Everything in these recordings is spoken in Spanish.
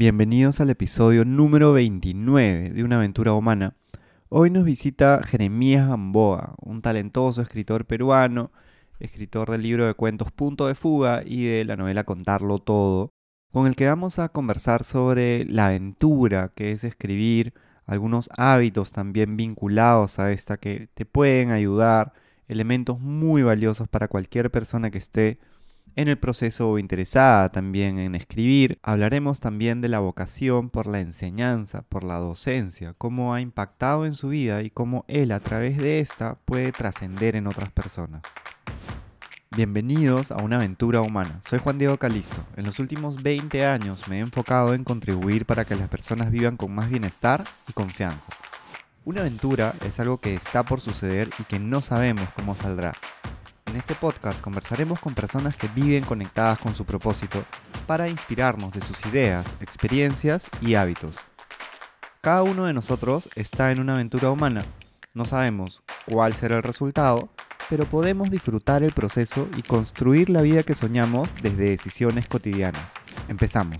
Bienvenidos al episodio número 29 de Una aventura humana. Hoy nos visita Jeremías Gamboa, un talentoso escritor peruano, escritor del libro de cuentos Punto de Fuga y de la novela Contarlo Todo, con el que vamos a conversar sobre la aventura que es escribir, algunos hábitos también vinculados a esta que te pueden ayudar, elementos muy valiosos para cualquier persona que esté en el proceso interesada también en escribir, hablaremos también de la vocación por la enseñanza, por la docencia, cómo ha impactado en su vida y cómo él a través de esta puede trascender en otras personas. Bienvenidos a una aventura humana. Soy Juan Diego Calisto. En los últimos 20 años me he enfocado en contribuir para que las personas vivan con más bienestar y confianza. Una aventura es algo que está por suceder y que no sabemos cómo saldrá. En este podcast conversaremos con personas que viven conectadas con su propósito para inspirarnos de sus ideas, experiencias y hábitos. Cada uno de nosotros está en una aventura humana. No sabemos cuál será el resultado, pero podemos disfrutar el proceso y construir la vida que soñamos desde decisiones cotidianas. Empezamos.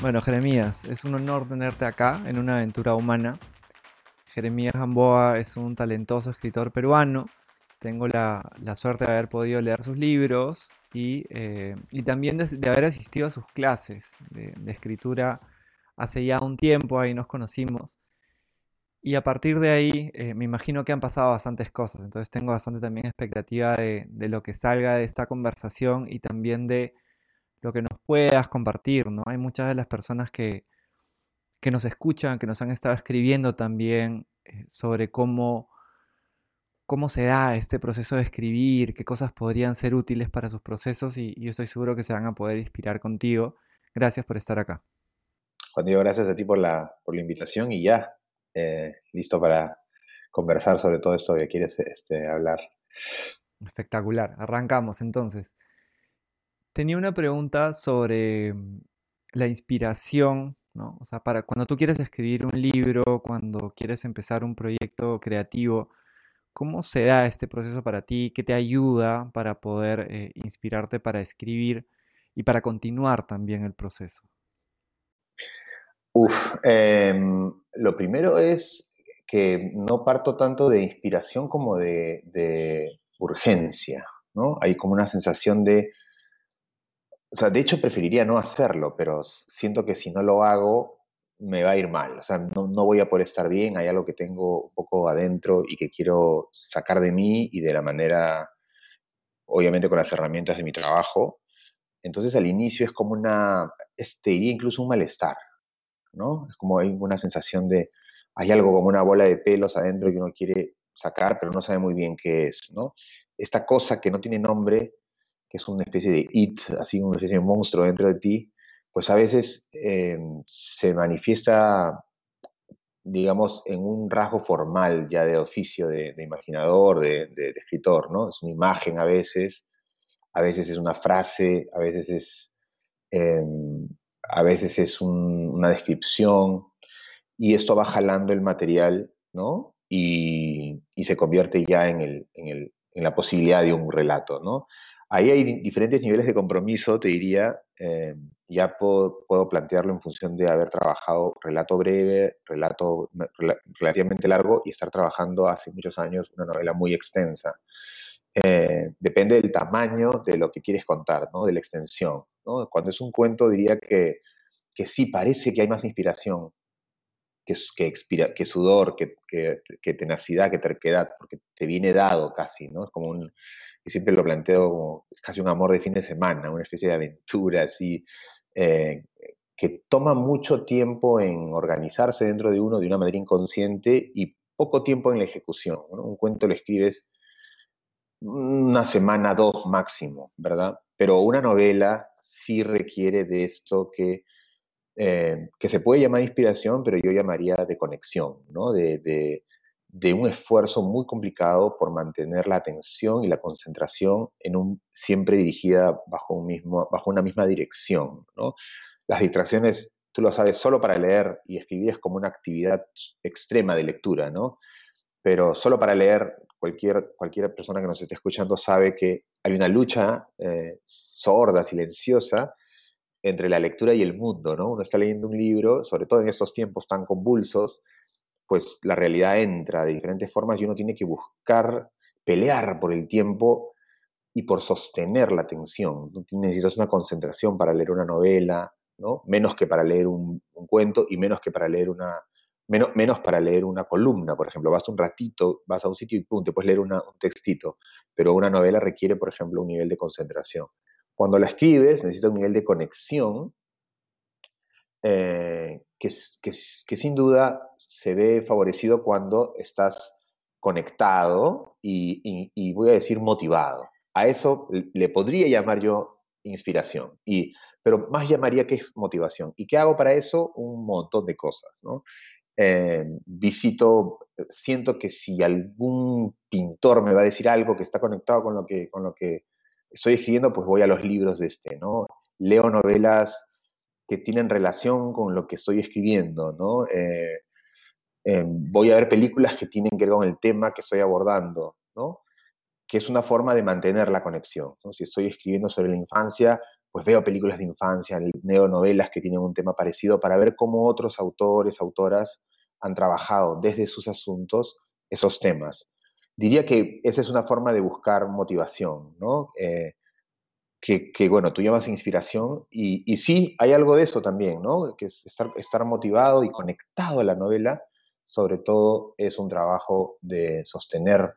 Bueno, Jeremías, es un honor tenerte acá en una aventura humana. Jeremías Gamboa es un talentoso escritor peruano tengo la, suerte de haber podido leer sus libros y, eh, también de, haber asistido a sus clases de, escritura hace ya un tiempo, ahí nos conocimos. Y a partir de ahí eh, me imagino que han pasado bastantes cosas, entonces tengo bastante también expectativa de, lo que salga de esta conversación y también de lo que nos puedas compartir, ¿no? Hay muchas de las personas que, que nos escuchan, que nos han estado escribiendo también eh, sobre cómo cómo se da este proceso de escribir, qué cosas podrían ser útiles para sus procesos y, yo estoy seguro que se van a poder inspirar contigo. Gracias por estar acá. Juan Diego, gracias a ti por la, por la invitación y ya, eh, listo para conversar sobre todo esto que quieres este, hablar. Espectacular, arrancamos entonces. Tenía una pregunta sobre mm, la inspiración, ¿no? O sea, para cuando tú quieres escribir un libro, cuando quieres empezar un proyecto creativo, ¿Cómo se da este proceso para ti? ¿Qué te ayuda para poder eh, inspirarte para escribir y para continuar también el proceso? Uf, em, lo primero es que no parto tanto de inspiración como de, de urgencia, ¿no? Hay como una sensación de, o sea, de hecho preferiría no hacerlo, pero siento que si no lo hago, me va a ir mal, o sea, no, no, voy a poder estar bien, hay algo que tengo un poco adentro y que quiero sacar de mí y de la manera, obviamente con las herramientas de mi trabajo. Entonces al inicio es como una, este, incluso un malestar, ¿no? Es como hay una sensación de, hay algo como una bola de pelos adentro que uno quiere sacar, pero no sabe muy bien qué es, ¿no? Esta cosa que no tiene nombre, que es una especie de it, así una especie de monstruo dentro de ti, pues a veces em, se manifiesta, digamos, en un rasgo formal ya de oficio de, imaginador, de, escritor, ¿no? Es una imagen a veces, a veces es una frase, a veces es, em, a veces es una descripción, y esto va jalando el material, ¿no? Y, se convierte ya en, el, en, la posibilidad de un relato, ¿no? Ahí hay diferentes niveles de compromiso, te diría, em, ya puedo, plantearlo en función de haber trabajado relato breve, relato relativamente largo y estar trabajando hace muchos años una novela muy extensa. Eh, depende del tamaño de lo que quieres contar, ¿no? de la extensión. Cuando es un cuento diría que, que sí parece que hay más inspiración que, que, que sudor, que, que, tenacidad, que terquedad, porque te viene dado casi, ¿no? Es como un, yo siempre lo planteo como casi un amor de fin de semana, una especie de aventura así, eh, que toma mucho tiempo en organizarse dentro de uno de una manera inconsciente y poco tiempo en la ejecución. Un cuento lo escribes una semana, dos máximo, ¿verdad? Pero una novela sí requiere de esto que, eh, que se puede llamar inspiración, pero yo llamaría de conexión, ¿no? De, de, de, un esfuerzo muy complicado por mantener la atención y la concentración en un, siempre dirigida bajo, un mismo, bajo una misma dirección. Las distracciones, tú lo sabes, solo para leer y escribir es como una actividad extrema de lectura, ¿no? pero solo para leer, cualquier, cualquier persona que nos esté escuchando sabe que hay una lucha eh, sorda, silenciosa, entre la lectura y el mundo, ¿no? Uno está leyendo un libro, sobre todo en estos tiempos tan convulsos, pues la realidad entra de diferentes formas y uno tiene que buscar, pelear por el tiempo y por sostener la atención. Necesitas una concentración para leer una novela, ¿no? menos que para leer un, cuento y menos que para leer una, menos, menos, para leer una columna, por ejemplo. Vas un ratito, vas a un sitio y pum, te puedes leer un textito, pero una novela requiere, por ejemplo, un nivel de concentración. Cuando la escribes, necesita un nivel de conexión eh, que, que, sin duda se ve favorecido cuando estás conectado y voy a decir motivado. A eso le podría llamar yo inspiración, y, pero más llamaría que es motivación. ¿Y qué hago para eso? Un montón de cosas. ¿no? Eh, visito, siento que si algún pintor me va a decir algo que está conectado con lo que, con lo que estoy escribiendo, pues voy a los libros de este, ¿no? Leo novelas que tienen relación con lo que estoy escribiendo, ¿no? Eh, eh, voy a ver películas que tienen que ver con el tema que estoy abordando, ¿no? que es una forma de mantener la conexión. Si estoy escribiendo sobre la infancia, pues veo películas de infancia, neonovelas que tienen un tema parecido para ver cómo otros autores, autoras han trabajado desde sus asuntos esos temas. Diría que esa es una forma de buscar motivación, ¿no? Eh, que, bueno, tú llamas inspiración y, y, sí, hay algo de eso también, ¿no? Que es estar, estar motivado y conectado a la novela, sobre todo es un trabajo de sostener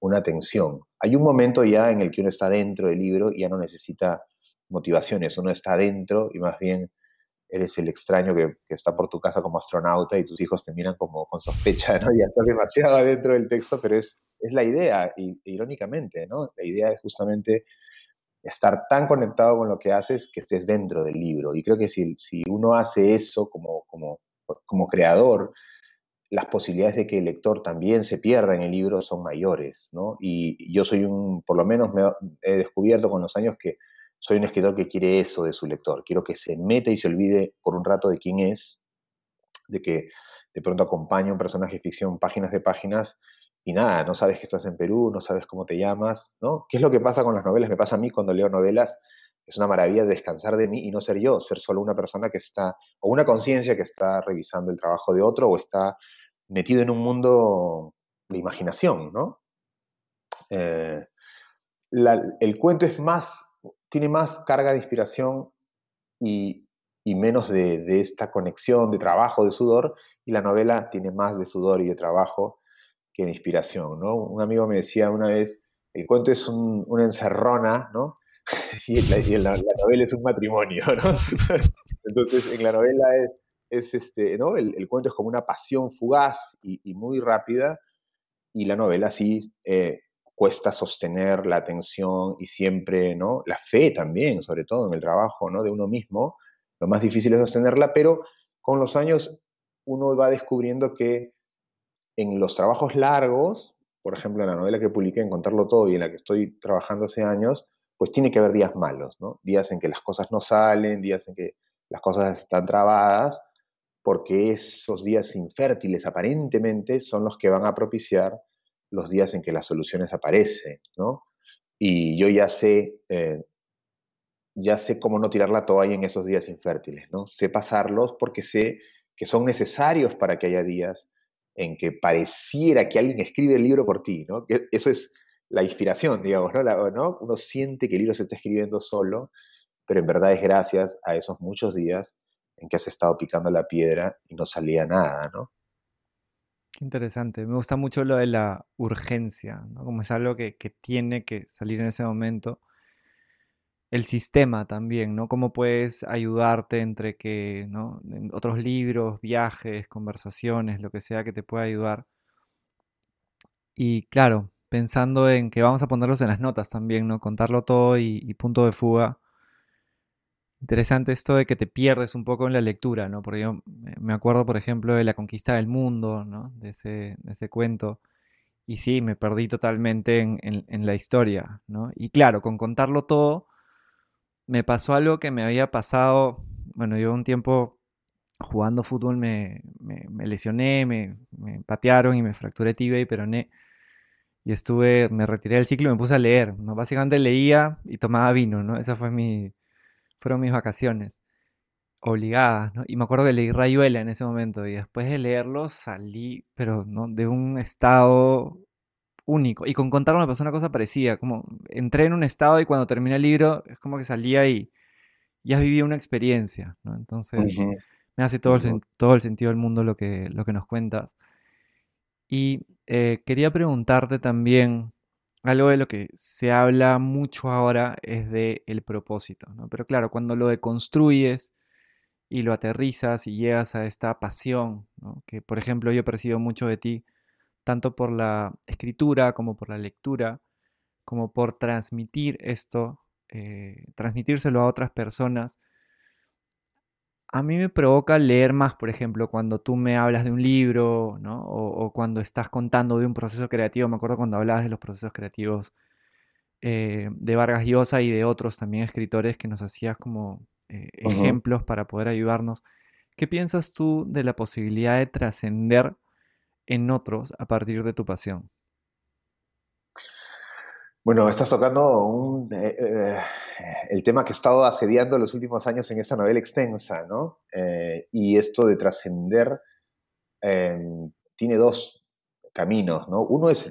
una tensión. Hay un momento ya en el que uno está dentro del libro y ya no necesita motivaciones, uno está dentro y más bien eres el extraño que, está por tu casa como astronauta y tus hijos te miran como con sospecha, ¿no? Ya estás demasiado adentro del texto, pero es, es la idea, y, irónicamente, ¿no? La idea es justamente estar tan conectado con lo que haces que estés dentro del libro. Y creo que si, si uno hace eso como, como, como creador, las posibilidades de que el lector también se pierda en el libro son mayores, ¿no? Y yo soy un, por lo menos me he descubierto con los años que soy un escritor que quiere eso de su lector. Quiero que se meta y se olvide por un rato de quién es, de que de pronto acompaña un personaje de ficción páginas de páginas y nada, no sabes que estás en Perú, no sabes cómo te llamas, ¿no? ¿Qué es lo que pasa con las novelas? Me pasa a mí cuando leo novelas, es una maravilla descansar de mí y no ser yo, ser solo una persona que está, o una conciencia que está revisando el trabajo de otro o está metido en un mundo de imaginación, ¿no? Eh, el cuento es más, tiene más carga de inspiración y, menos de, esta conexión de trabajo, de sudor, y la novela tiene más de sudor y de trabajo que de inspiración, ¿no? Un amigo me decía una vez, el cuento es una encerrona, ¿no? y, la, novela es un matrimonio, ¿no? Entonces, en la novela es es este, ¿no? El, cuento es como una pasión fugaz y, muy rápida, y la novela sí eh, cuesta sostener la atención y siempre, ¿no? La fe también, sobre todo en el trabajo, ¿no? De uno mismo, lo más difícil es sostenerla, pero con los años uno va descubriendo que en los trabajos largos, por ejemplo, en la novela que publiqué, en Contarlo Todo, y en la que estoy trabajando hace años, pues tiene que haber días malos, ¿no? Días en que las cosas no salen, días en que las cosas están trabadas, porque esos días infértiles aparentemente son los que van a propiciar los días en que las soluciones aparecen, ¿no? Y yo ya sé, eh, ya sé cómo no tirar la toalla en esos días infértiles, ¿no? Sé pasarlos porque sé que son necesarios para que haya días en que pareciera que alguien escribe el libro por ti, ¿no? Eso es la inspiración, digamos, ¿no? Uno siente que el libro se está escribiendo solo, pero en verdad es gracias a esos muchos días en que has estado picando la piedra y no salía nada, ¿no? Qué interesante. Me gusta mucho lo de la urgencia, ¿no? Como es algo que, tiene que salir en ese momento. El sistema también, ¿no? Cómo puedes ayudarte entre que, ¿no? otros libros, viajes, conversaciones, lo que sea que te pueda ayudar. Y claro, pensando en que vamos a ponerlos en las notas también, ¿no? Contarlo todo y punto de fuga Interesante esto de que te pierdes un poco en la lectura, ¿no? Porque yo me acuerdo, por ejemplo, de La conquista del mundo, ¿no? De ese, ese cuento. Y sí, me perdí totalmente en, la historia, ¿no? Y claro, con contarlo todo, me pasó algo que me había pasado, bueno, yo un tiempo jugando fútbol me, lesioné, me, patearon y me fracturé tibia y peroné. Y estuve, me retiré del ciclo y me puse a leer, ¿no? Básicamente leía y tomaba vino, ¿no? Esa fue mi, fueron mis vacaciones. obligadas, ¿no? Y me acuerdo que leí Rayuela en ese momento y después de leerlo salí, pero no, de un estado único. Y con contar me pasó una cosa parecida, como entré en un estado y cuando terminé el libro es como que salía y ya viví una experiencia, ¿no? Entonces me hace todo el, todo el sentido del mundo lo que, lo que nos cuentas. Y eh, quería preguntarte también, algo de lo que se habla mucho ahora es de el propósito, ¿no? Pero claro, cuando lo deconstruyes y lo aterrizas y llegas a esta pasión, que por ejemplo yo percibo mucho de ti, tanto por la escritura como por la lectura, como por transmitir esto, eh, transmitírselo a otras personas, a mí me provoca leer más, por ejemplo, cuando tú me hablas de un libro, ¿no? O, cuando estás contando de un proceso creativo. Me acuerdo cuando hablabas de los procesos creativos eh, de Vargas Llosa y de otros también escritores que nos hacías como eh, ejemplos para poder ayudarnos. ¿Qué piensas tú de la posibilidad de trascender en otros a partir de tu pasión? Bueno, estás tocando eh, eh, el tema que he estado asediando los últimos años en esta novela extensa, ¿no? Eh, y esto de trascender em, tiene dos caminos, ¿no? Uno es,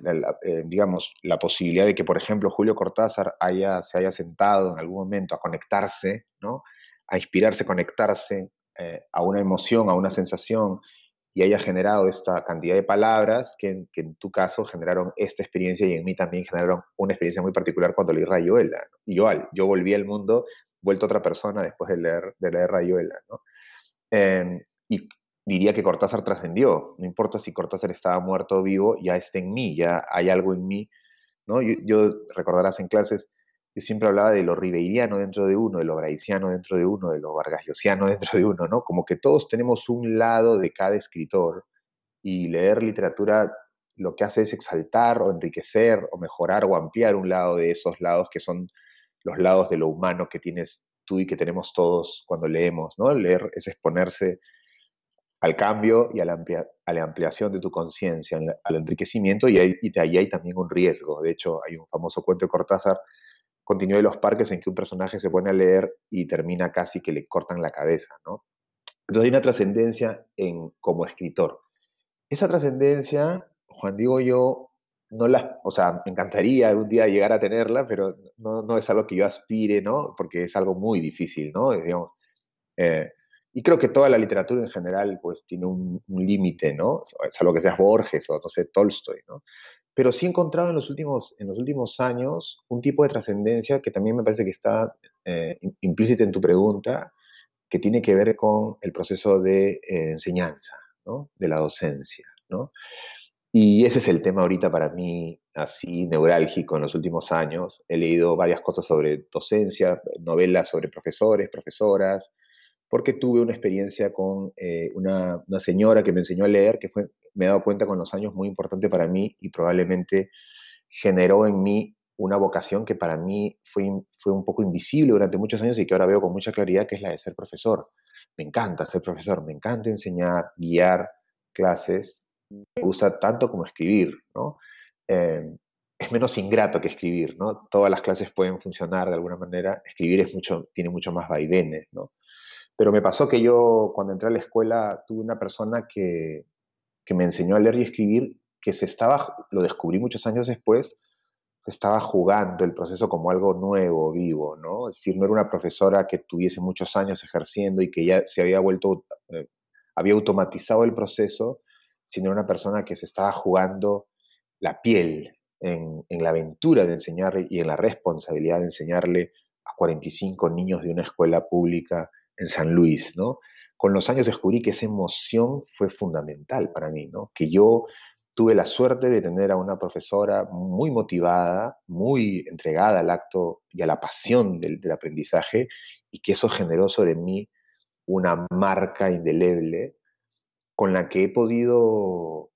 digamos, la posibilidad de que, por ejemplo, Julio Cortázar haya, se haya sentado en algún momento a conectarse, ¿no? A inspirarse, conectarse a una emoción, a una sensación, y haya generado esta cantidad de palabras que, en tu caso generaron esta experiencia y en mí también generaron una experiencia muy particular cuando leí Rayuela. Y igual, yo volví al mundo, vuelto otra persona después de leer, de leer Rayuela. ¿no? Em, y diría que Cortázar trascendió, no importa si Cortázar estaba muerto o vivo, ya está en mí, ya hay algo en mí. ¿no? Yo, yo recordarás en clases, yo siempre hablaba de lo ribeiriano dentro de uno, de lo graiciano dentro de uno, de lo vargasiano dentro de uno, ¿no? Como que todos tenemos un lado de cada escritor y leer literatura lo que hace es exaltar o enriquecer o mejorar o ampliar un lado de esos lados que son los lados de lo humano que tienes tú y que tenemos todos cuando leemos, ¿no? Leer es exponerse al cambio y a la, ampliación de tu conciencia, al enriquecimiento y, ahí, y ahí hay también un riesgo. De hecho, hay un famoso cuento de Cortázar continúe de los parques en que un personaje se pone a leer y termina casi que le cortan la cabeza, ¿no? Entonces hay una trascendencia en como escritor. Esa trascendencia, Juan Diego, yo no la, o sea, me encantaría algún día llegar a tenerla, pero no, no es algo que yo aspire, ¿no? Porque es algo muy difícil, ¿no? digamos, eh, y creo que toda la literatura en general, pues, tiene un, límite, ¿no? Es algo que seas Borges o, no sé, Tolstoy, ¿no? Pero sí he encontrado en los últimos, en los últimos años un tipo de trascendencia que también me parece que está eh, implícita en tu pregunta, que tiene que ver con el proceso de eh, enseñanza, ¿no? de la docencia. ¿no? Y ese es el tema ahorita para mí así neurálgico en los últimos años. He leído varias cosas sobre docencia, novelas sobre profesores, profesoras, porque tuve una experiencia con eh, una, señora que me enseñó a leer, que me he dado cuenta con los años muy importante para mí y probablemente generó en mí una vocación que para mí fue, fue un poco invisible durante muchos años y que ahora veo con mucha claridad, que es la de ser profesor. Me encanta ser profesor, me encanta enseñar, guiar clases, me gusta tanto como escribir, ¿no? Eh, es menos ingrato que escribir, ¿no? Todas las clases pueden funcionar de alguna manera, escribir es mucho, tiene mucho más vaivenes, ¿no? Pero me pasó que yo cuando entré a la escuela tuve una persona que, que me enseñó a leer y escribir, que se estaba, lo descubrí muchos años después, se estaba jugando el proceso como algo nuevo, vivo, ¿no? Es decir, no era una profesora que tuviese muchos años ejerciendo y que ya se había vuelto, eh, había automatizado el proceso, sino era una persona que se estaba jugando la piel en, en la aventura de enseñarle y en la responsabilidad de enseñarle a 45 niños de una escuela pública en San Luis, ¿no? con los años descubrí que esa emoción fue fundamental para mí, ¿no? Que yo tuve la suerte de tener a una profesora muy motivada, muy entregada al acto y a la pasión del, aprendizaje, y que eso generó sobre mí una marca indeleble con la que he podido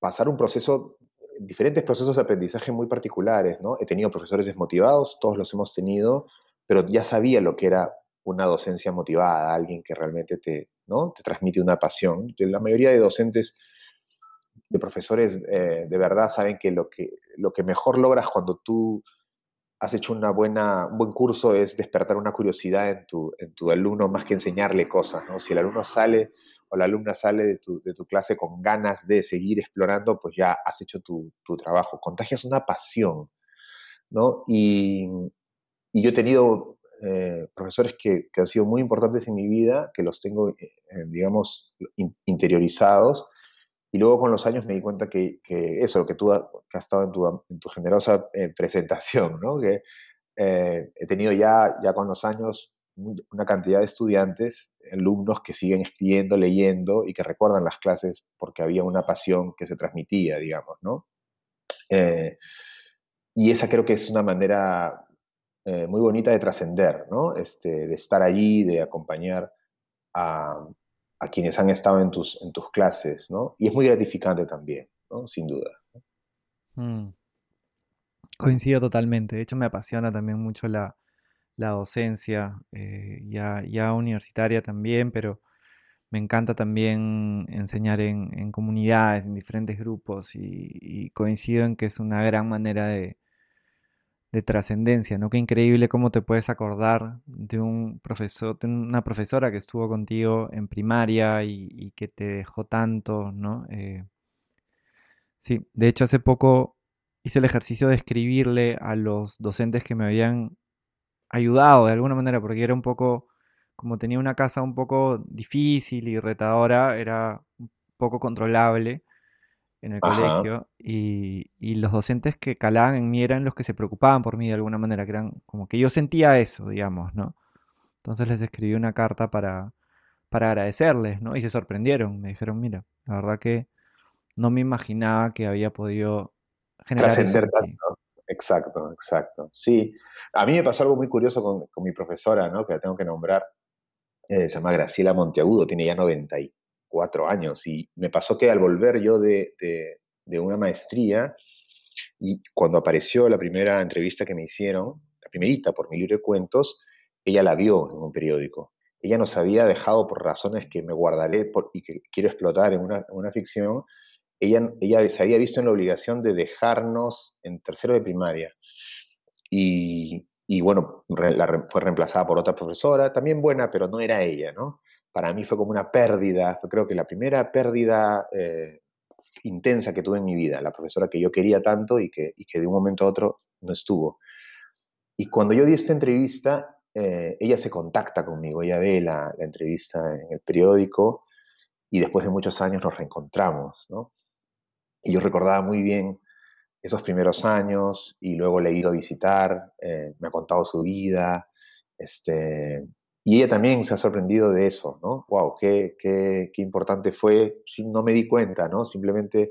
pasar un proceso, diferentes procesos de aprendizaje muy particulares, ¿no? He tenido profesores desmotivados, todos los hemos tenido, pero ya sabía lo que era una docencia motivada, alguien que realmente te, ¿no? te transmite una pasión. La mayoría de docentes, de profesores, eh, de verdad saben que lo, que lo que mejor logras cuando tú has hecho una buena, un buen curso es despertar una curiosidad en tu, en tu alumno más que enseñarle cosas, ¿no? Si el alumno sale o la alumna sale de tu, de tu clase con ganas de seguir explorando, pues ya has hecho tu, tu trabajo. Contagias una pasión, ¿no? Y, y yo he tenido eh, profesores que, que, han sido muy importantes en mi vida, que los tengo, eh, digamos, interiorizados. Y luego con los años me di cuenta que, que eso, que tú has, que has estado en tu, en tu generosa eh, presentación, ¿no? que he tenido ya, ya con los años una cantidad de estudiantes, alumnos que siguen escribiendo, leyendo y que recuerdan las clases porque había una pasión que se transmitía, digamos, ¿no? y esa creo que es una manera eh, muy bonita de trascender, ¿no? Este, de estar allí, de acompañar a, a, quienes han estado en tus, en tus clases, ¿no? Y es muy gratificante también, ¿no? Sin duda. Mm. Coincido totalmente. De hecho, me apasiona también mucho la, la docencia, eh, ya, ya, universitaria también, pero me encanta también enseñar en, en comunidades, en diferentes grupos, y, y, coincido en que es una gran manera de, de trascendencia, ¿no? Qué increíble cómo te puedes acordar de un profesor, de una profesora que estuvo contigo en primaria y, que te dejó tanto, ¿no? Eh, sí, de hecho hace poco hice el ejercicio de escribirle a los docentes que me habían ayudado de alguna manera, porque era un poco, como tenía una casa un poco difícil y retadora, era un poco controlable en el colegio y, y, los docentes que calaban en mí eran los que se preocupaban por mí de alguna manera, que eran como que yo sentía eso, digamos, ¿no? Entonces les escribí una carta para, para agradecerles, ¿no? Y se sorprendieron, me dijeron, mira, la verdad que no me imaginaba que había podido generar tanto. Exacto, exacto. Sí, a mí me pasó algo muy curioso con, con mi profesora, ¿no? Que la tengo que nombrar. Eh, se llama Graciela Monteagudo, tiene ya 90 y cuatro años. Y me pasó que al volver yo de, de, una maestría, y cuando apareció la primera entrevista que me hicieron, la primerita por mi libro de cuentos, ella la vio en un periódico. Ella nos había dejado por razones que me guardaré por, y que quiero explotar en una, una ficción. Ella, ella se había visto en la obligación de dejarnos en tercero de primaria. Y, y bueno, fue reemplazada por otra profesora, también buena, pero no era ella, ¿no? Para mí fue como una pérdida, fue creo que la primera pérdida eh, intensa que tuve en mi vida, la profesora que yo quería tanto y que, y que de un momento a otro no estuvo. Y cuando yo di esta entrevista, eh, ella se contacta conmigo, ella ve la, la, entrevista en el periódico y después de muchos años nos reencontramos, ¿no? Y yo recordaba muy bien esos primeros años y luego le he ido a visitar, eh, me ha contado su vida, este, y ella también se ha sorprendido de eso, ¿no? ¡Wow! Qué, qué, qué importante fue! no me di cuenta, ¿no? Simplemente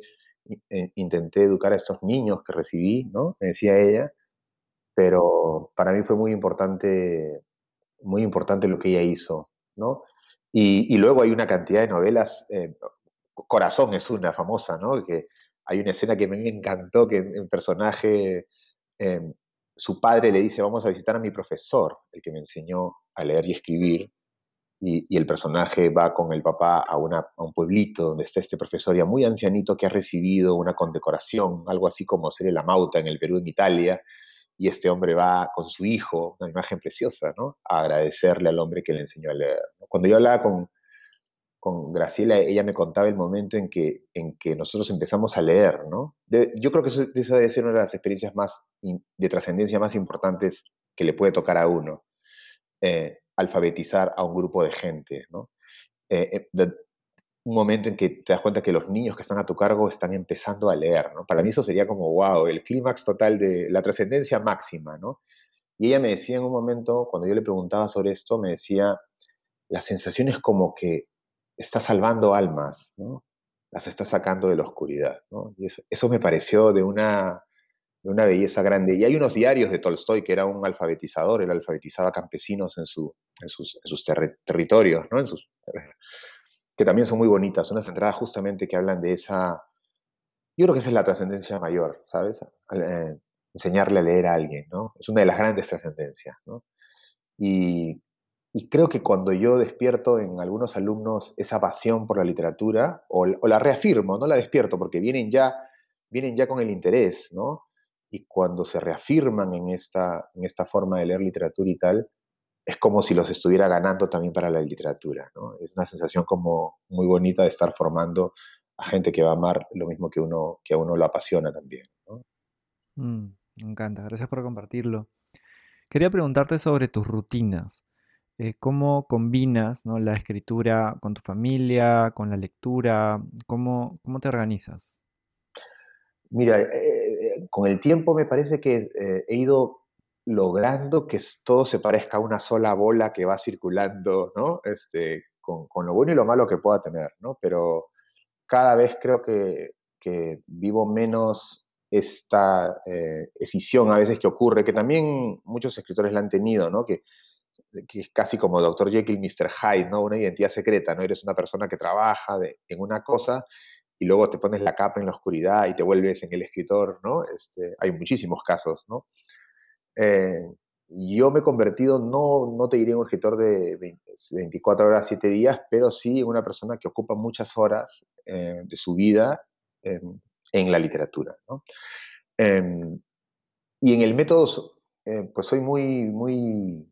eh, intenté educar a estos niños que recibí, ¿no? Me decía ella, pero para mí fue muy importante, muy importante lo que ella hizo, ¿no? Y, luego hay una cantidad de novelas, eh, Corazón es una famosa, ¿no? Que hay una escena que a mí me encantó, que el personaje eh, su padre le dice, vamos a visitar a mi profesor, el que me enseñó a leer y escribir, y, el personaje va con el papá a, un pueblito donde está este profesor ya muy ancianito que ha recibido una condecoración, algo así como ser el Amauta en el Perú, en Italia, y este hombre va con su hijo, una imagen preciosa, ¿no? A agradecerle al hombre que le enseñó a leer. Cuando yo hablaba con, con Graciela, ella me contaba el momento en que, en que nosotros empezamos a leer, ¿no? yo creo que esa debe ser una de las experiencias más de trascendencia más importantes que le puede tocar a uno, eh, alfabetizar a un grupo de gente, ¿no? Eh, eh, un momento en que te das cuenta que los niños que están a tu cargo están empezando a leer, ¿no? Para mí eso sería como, wow, el clímax total de la trascendencia máxima, ¿no? Y ella me decía en un momento, cuando yo le preguntaba sobre esto, me decía, la sensación es como que está salvando almas, ¿no? las está sacando de la oscuridad. ¿no? Y eso, eso, me pareció de una, de una belleza grande. Y hay unos diarios de Tolstoy, que era un alfabetizador, él alfabetizaba campesinos en, su, en sus, en sus territorios, ¿no? que también son muy bonitas, son unas entradas justamente que hablan de esa... Yo creo que esa es la trascendencia mayor, ¿sabes? Eh, enseñarle a leer a alguien, ¿no? Es una de las grandes trascendencias, ¿no? Y, y creo que cuando yo despierto en algunos alumnos esa pasión por la literatura, o, la reafirmo, no la despierto, porque vienen ya, vienen ya con el interés, ¿no? y cuando se reafirman en esta, en esta forma de leer literatura y tal, es como si los estuviera ganando también para la literatura. ¿no? Es una sensación como muy bonita de estar formando a gente que va a amar lo mismo que, uno, que a uno lo apasiona también. Mm, me encanta, gracias por compartirlo. Quería preguntarte sobre tus rutinas. Eh, ¿Cómo combinas la escritura con tu familia, con la lectura? ¿Cómo, cómo te organizas? Mira, eh, eh, con el tiempo me parece que he ido logrando que todo se parezca a una sola bola que va circulando, ¿no? Este, con, lo bueno y lo malo que pueda tener, ¿no? Pero cada vez creo que, que vivo menos esta escisión a veces que ocurre, que también muchos escritores la han tenido, ¿no? Que, que es casi como Dr. Jekyll Mr. Hyde, ¿no? Una identidad secreta, ¿no? Eres una persona que trabaja en una cosa y luego te pones la capa en la oscuridad y te vuelves en el escritor, ¿no? Este, hay muchísimos casos, ¿no? Eh, yo me he convertido, no, no te diré un escritor de 24 horas, 7 días, pero sí en una persona que ocupa muchas horas eh, de su vida en la literatura. ¿no? Em, y en el método, eh, pues soy muy, muy,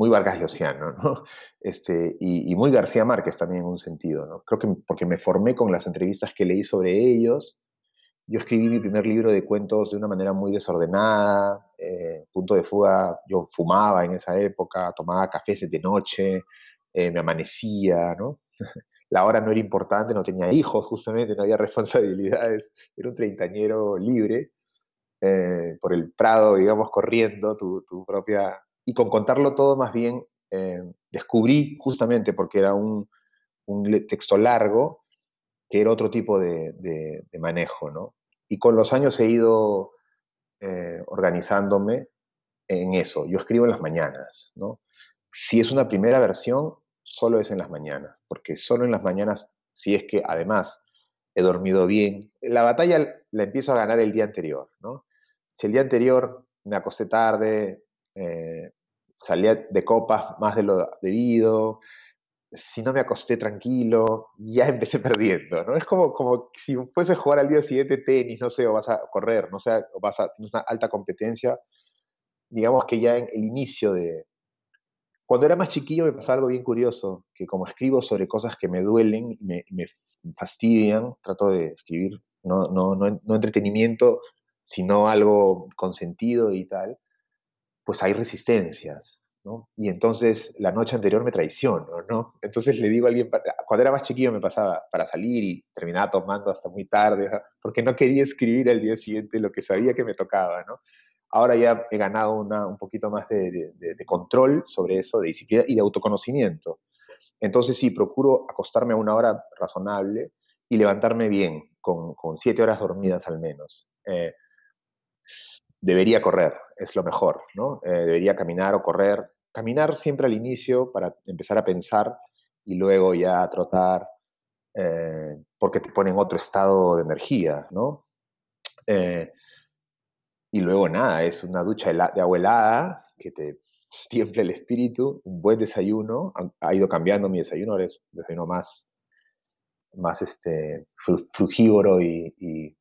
muy Vargas Llosiano, ¿no? Este, y, muy García Márquez también en un sentido, ¿no? Creo que porque me formé con las entrevistas que leí sobre ellos. Yo escribí mi primer libro de cuentos de una manera muy desordenada, eh, punto de fuga, yo fumaba en esa época, tomaba cafés de noche, eh, me amanecía, ¿no? la hora no era importante, no tenía hijos justamente, no había responsabilidades, era un treintañero libre, eh, por el prado, digamos, corriendo tu, propia... Y con contarlo todo más bien, eh, descubrí justamente, porque era un, texto largo, que era otro tipo de, manejo, ¿no? Y con los años he ido eh, organizándome en eso. Yo escribo en las mañanas, ¿no? Si es una primera versión, solo es en las mañanas, porque solo en las mañanas, si es que además he dormido bien, la batalla la empiezo a ganar el día anterior, ¿no? Si el día anterior me acosté tarde, eh, salía de copas más de lo debido, si no me acosté tranquilo, ya empecé perdiendo, ¿no? Es como, como si fuese a jugar al día siguiente tenis, no sé, o vas a correr, no sé, o vas a tener una alta competencia, digamos que ya en el inicio de, cuando era más chiquillo me pasaba algo bien curioso, que como escribo sobre cosas que me duelen y me, fastidian, trato de escribir no, no, no, entretenimiento, sino algo con sentido y tal, pues hay resistencias, ¿no? Y entonces la noche anterior me traiciono, ¿no? Entonces le digo a alguien, cuando era más chiquillo me pasaba para salir y terminaba tomando hasta muy tarde, porque no quería escribir al día siguiente lo que sabía que me tocaba, ¿no? Ahora ya he ganado un poquito más de, control sobre eso, de disciplina y de autoconocimiento. Entonces sí, procuro acostarme a una hora razonable y levantarme bien, con, siete horas dormidas al menos. Eh, debería correr, es lo mejor, ¿no? Eh, debería caminar o correr. Caminar siempre al inicio para empezar a pensar y luego ya trotar, eh, porque te pone en otro estado de energía, ¿no? Y luego nada, es una ducha de agua que te tiemple el espíritu, un buen desayuno. Ha, ido cambiando mi desayuno, ahora es un desayuno más, más este, frugívoro y,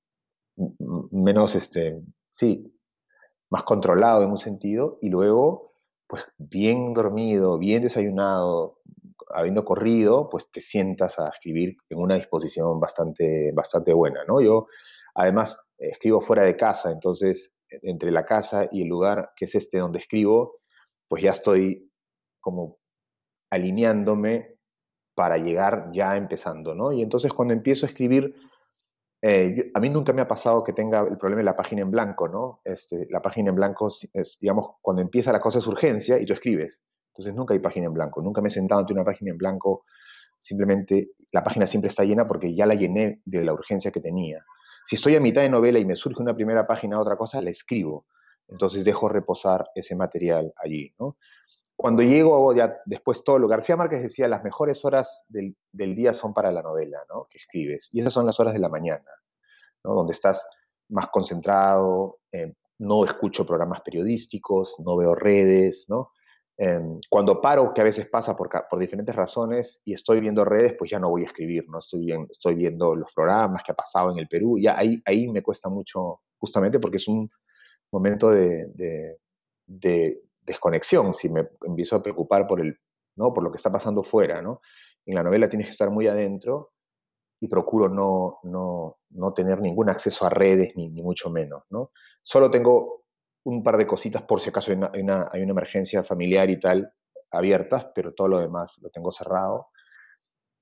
menos, este, sí, más controlado en un sentido. Y luego, pues bien dormido, bien desayunado, habiendo corrido, pues te sientas a escribir en una disposición bastante, bastante buena, ¿no? Yo, además, escribo fuera de casa, entonces entre la casa y el lugar que es este donde escribo, pues ya estoy como alineándome para llegar ya empezando, ¿no? Y entonces cuando empiezo a escribir, eh, a mí nunca me ha pasado que tenga el problema de la página en blanco, ¿no? Este, la página en blanco es, digamos, cuando empieza la cosa es urgencia y tú escribes. Entonces nunca hay página en blanco, nunca me he sentado ante una página en blanco, simplemente la página siempre está llena porque ya la llené de la urgencia que tenía. Si estoy a mitad de novela y me surge una primera página, otra cosa, la escribo. Entonces dejo reposar ese material allí. ¿no? Cuando llego, ya después todo lo. García Márquez decía, las mejores horas del, día son para la novela ¿no? que escribes. Y esas son las horas de la mañana, ¿no? donde estás más concentrado, eh, no escucho programas periodísticos, no veo redes, ¿no? Em, cuando paro, que a veces pasa por, por, diferentes razones, y estoy viendo redes, pues ya no voy a escribir, ¿no? Estoy, bien, estoy viendo los programas que ha pasado en el Perú, ya ahí, ahí me cuesta mucho, justamente porque es un, momento de, desconexión, si me empiezo a preocupar por, el, ¿no? por lo que está pasando fuera. ¿no? En la novela tienes que estar muy adentro y procuro no, no, tener ningún acceso a redes, ni, mucho menos. ¿no? Solo tengo un par de cositas por si acaso hay una, hay una, emergencia familiar y tal abiertas, pero todo lo demás lo tengo cerrado.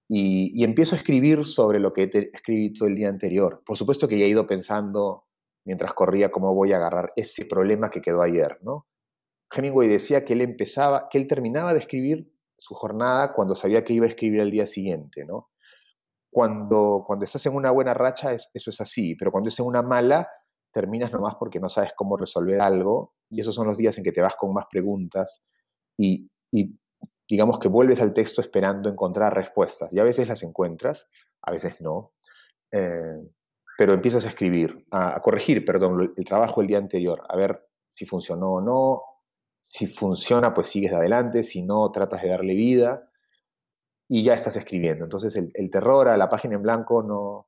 Y, empiezo a escribir sobre lo que he escrito el día anterior. Por supuesto que ya he ido pensando mientras corría cómo voy a agarrar ese problema que quedó ayer, ¿no? Hemingway decía que él empezaba, que él terminaba de escribir su jornada cuando sabía que iba a escribir el día siguiente, ¿no? Cuando, cuando estás en una buena racha, eso es así, pero cuando es en una mala, terminas nomás porque no sabes cómo resolver algo, y esos son los días en que te vas con más preguntas y, digamos que vuelves al texto esperando encontrar respuestas, y a veces las encuentras, a veces no, eh, pero empiezas a escribir, a, corregir, perdón, el trabajo el día anterior, a ver si funcionó o no, si funciona, pues sigues adelante, si no, tratas de darle vida y ya estás escribiendo. Entonces el, terror a la página en blanco no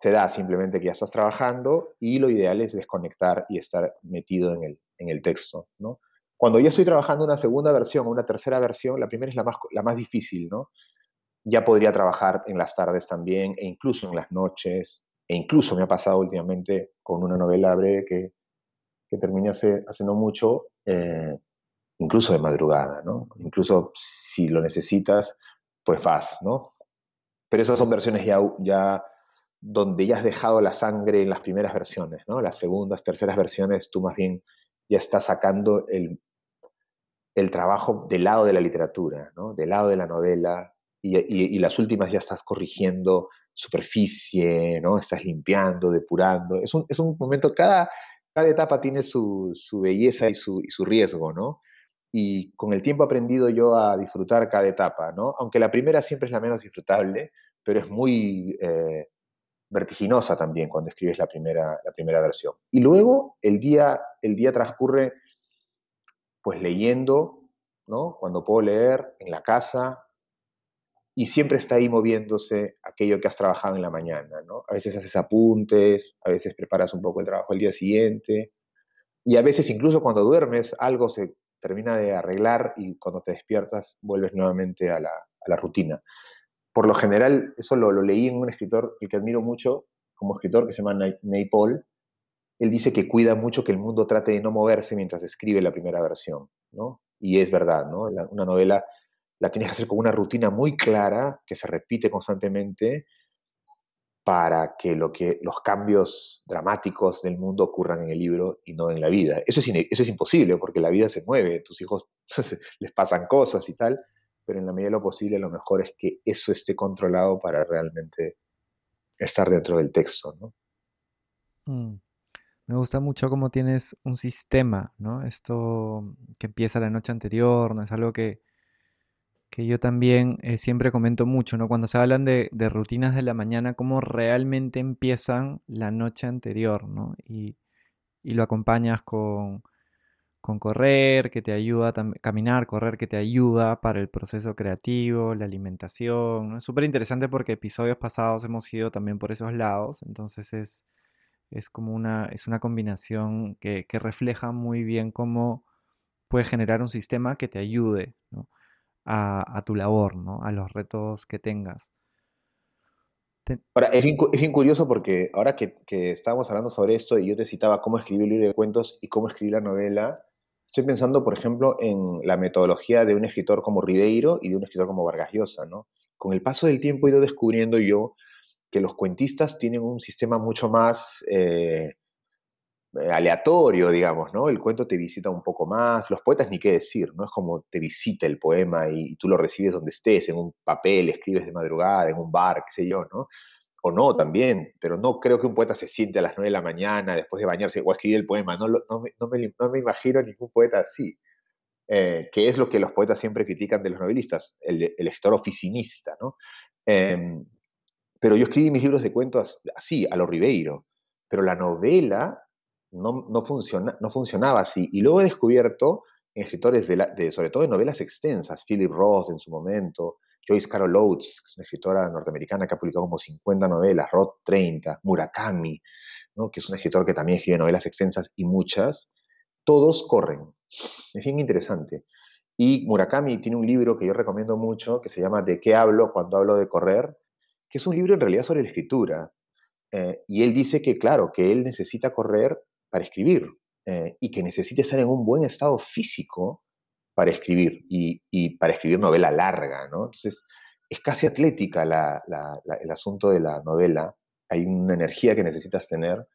se da simplemente que ya estás trabajando y lo ideal es desconectar y estar metido en el, en el texto. Cuando ya estoy trabajando una segunda versión o una tercera versión, la primera es la más, la más difícil. Ya podría trabajar en las tardes también e incluso en las noches, e incluso me ha pasado últimamente con una novela breve que, que terminé hace, hace no mucho, eh, incluso de madrugada, ¿no? Incluso si lo necesitas, pues vas, ¿no? Pero esas son versiones ya, ya donde ya has dejado la sangre en las primeras versiones, ¿no? Las segundas, terceras versiones, tú más bien ya estás sacando el, el trabajo del lado de la literatura, ¿no? Del lado de la novela, y, y, y las últimas ya estás corrigiendo superficie, ¿no? Estás limpiando, depurando. Es un, es un momento, cada, cada etapa tiene su, su belleza y su, su, riesgo, ¿no? Y con el tiempo he aprendido yo a disfrutar cada etapa, ¿no? Aunque la primera siempre es la menos disfrutable, pero es muy eh, vertiginosa también cuando escribes la primera, la primera versión. Y luego el día, el día transcurre pues leyendo, ¿no? Cuando puedo leer en la casa, y siempre está ahí moviéndose aquello que has trabajado en la mañana, ¿no? A veces haces apuntes, a veces preparas un poco el trabajo el día siguiente, y a veces incluso cuando duermes algo se termina de arreglar y cuando te despiertas vuelves nuevamente a la, rutina. Por lo general, eso lo, lo, leí en un escritor, el que admiro mucho como escritor, que se llama Ney. Él dice que cuida mucho que el mundo trate de no moverse mientras escribe la primera versión, ¿no? Y es verdad, ¿no? una novela la tienes que hacer con una rutina muy clara que se repite constantemente para que, lo que los cambios dramáticos del mundo ocurran en el libro y no en la vida. Eso es, eso es imposible porque la vida se mueve, tus hijos les pasan cosas y tal, pero en la medida de lo posible lo mejor es que eso esté controlado para realmente estar dentro del texto. ¿no? Mm. Me gusta mucho cómo tienes un sistema, ¿no? Esto que empieza la noche anterior, no es algo que, que yo también eh, siempre comento mucho, ¿no? Cuando se hablan de, rutinas de la mañana, cómo realmente empiezan la noche anterior, ¿no? Y, lo acompañas con, correr, que te ayuda caminar, correr, que te ayuda para el proceso creativo, la alimentación. Es súper interesante porque episodios pasados hemos ido también por esos lados, entonces es, es como una, es una combinación que, que refleja muy bien cómo puedes generar un sistema que te ayude, ¿no? A, tu labor, ¿no? A los retos que tengas. Ahora, es bien, curioso porque ahora que, estábamos hablando sobre esto y yo te citaba cómo escribir el libro de cuentos y cómo escribir la novela, estoy pensando, por ejemplo, en la metodología de un escritor como Ribeiro y de un escritor como Vargas Llosa, ¿no? Con el paso del tiempo he ido descubriendo yo que los cuentistas tienen un sistema mucho más eh, aleatorio, digamos, ¿no? El cuento te visita un poco más, los poetas ni qué decir, ¿no? Es como te visita el poema y, tú lo recibes donde estés, en un papel, escribes de madrugada, en un bar, qué sé yo, ¿no? O no también, pero no creo que un poeta se siente a las nueve de la mañana después de bañarse o escribir el poema, no, no, me, no, me, imagino ningún poeta así. Eh, que es lo que los poetas siempre critican de los novelistas, el, el lector oficinista, ¿no? Em, pero yo escribí mis libros de cuentos así, a lo Ribeiro, pero la novela no, no, funciona, no funcionaba así. Y luego he descubierto escritores, de, sobre todo de novelas extensas, Philip Roth en su momento, Joyce Carol Oates, una escritora norteamericana que ha publicado como 50 novelas, Rod 30, Murakami, ¿no? que es un escritor que también escribe novelas extensas y muchas, todos corren. Es bien interesante. Y Murakami tiene un libro que yo recomiendo mucho que se llama ¿De qué hablo cuando hablo de correr? que es un libro en realidad sobre la escritura. Eh, y él dice que, claro, que él necesita correr para escribir eh, y que necesita estar en un buen estado físico para escribir y, para escribir novela larga, ¿no? Entonces, es casi atlética el asunto de la novela. Hay una energía que necesitas tener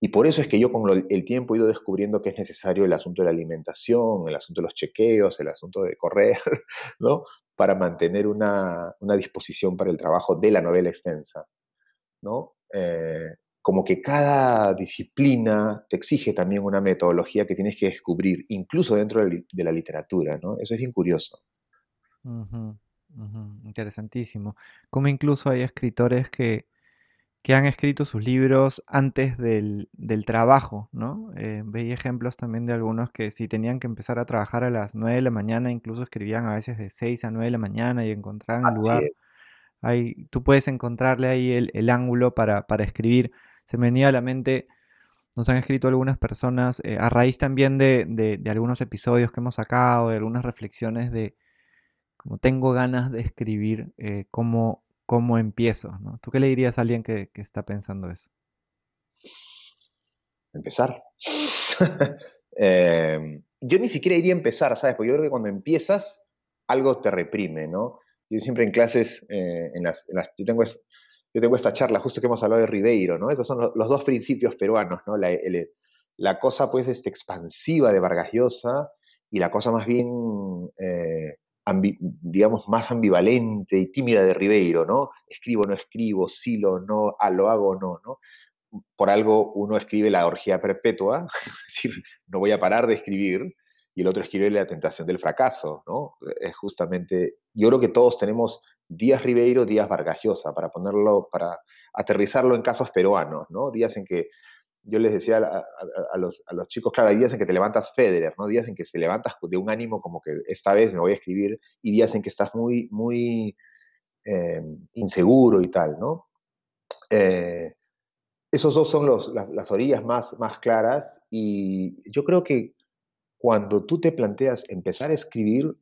y por eso es que yo con el tiempo he ido descubriendo que es necesario el asunto de la alimentación, el asunto de los chequeos, el asunto de correr, ¿no? Para mantener una, disposición para el trabajo de la novela extensa, ¿no? Eh, como que cada disciplina te exige también una metodología que tienes que descubrir, incluso dentro de la literatura, ¿no? Eso es bien curioso. Interesantísimo. Como incluso hay escritores que que han escrito sus libros antes del, trabajo, ¿no? Eh, veía ejemplos también de algunos que si tenían que empezar a trabajar a las 9 de la mañana, incluso escribían a veces de 6 a 9 de la mañana y encontraban el lugar. Ahí, tú puedes encontrarle ahí el, ángulo para, escribir. Se me venía a la mente, nos han escrito algunas personas, eh, a raíz también de, algunos episodios que hemos sacado, de algunas reflexiones de como tengo ganas de escribir, eh, cómo cómo empiezo, ¿no? ¿Tú qué le dirías a alguien que, está pensando eso? Empezar. Em, yo ni siquiera iría a empezar, ¿sabes? Porque yo creo que cuando empiezas, algo te reprime, ¿no? Yo siempre en clases, eh, en, las, yo, tengo yo tengo esta charla justo que hemos hablado de Ribeiro, ¿no? Esos son los, dos principios peruanos, ¿no? La, cosa, pues, este, expansiva de Vargas Llosa y la cosa más bien eh, digamos, más ambivalente y tímida de Ribeiro, ¿no? Escribo, no escribo, sí lo no, a lo hago, no, ¿no? Por algo uno escribe la orgía perpetua, es decir, no voy a parar de escribir, y el otro escribe la tentación del fracaso, ¿no? Es justamente, yo creo que todos tenemos días Ribeiro, días Vargas Llosa, para ponerlo, para aterrizarlo en casos peruanos, ¿no? Días en que yo les decía a, los, chicos, claro, hay días en que te levantas Federer, ¿no? Días en que te levantas de un ánimo como que esta vez me voy a escribir, y días en que estás muy, muy eh, inseguro y tal, ¿no? Eh, esos dos son las, orillas más, más claras, y yo creo que cuando tú te planteas empezar a escribir,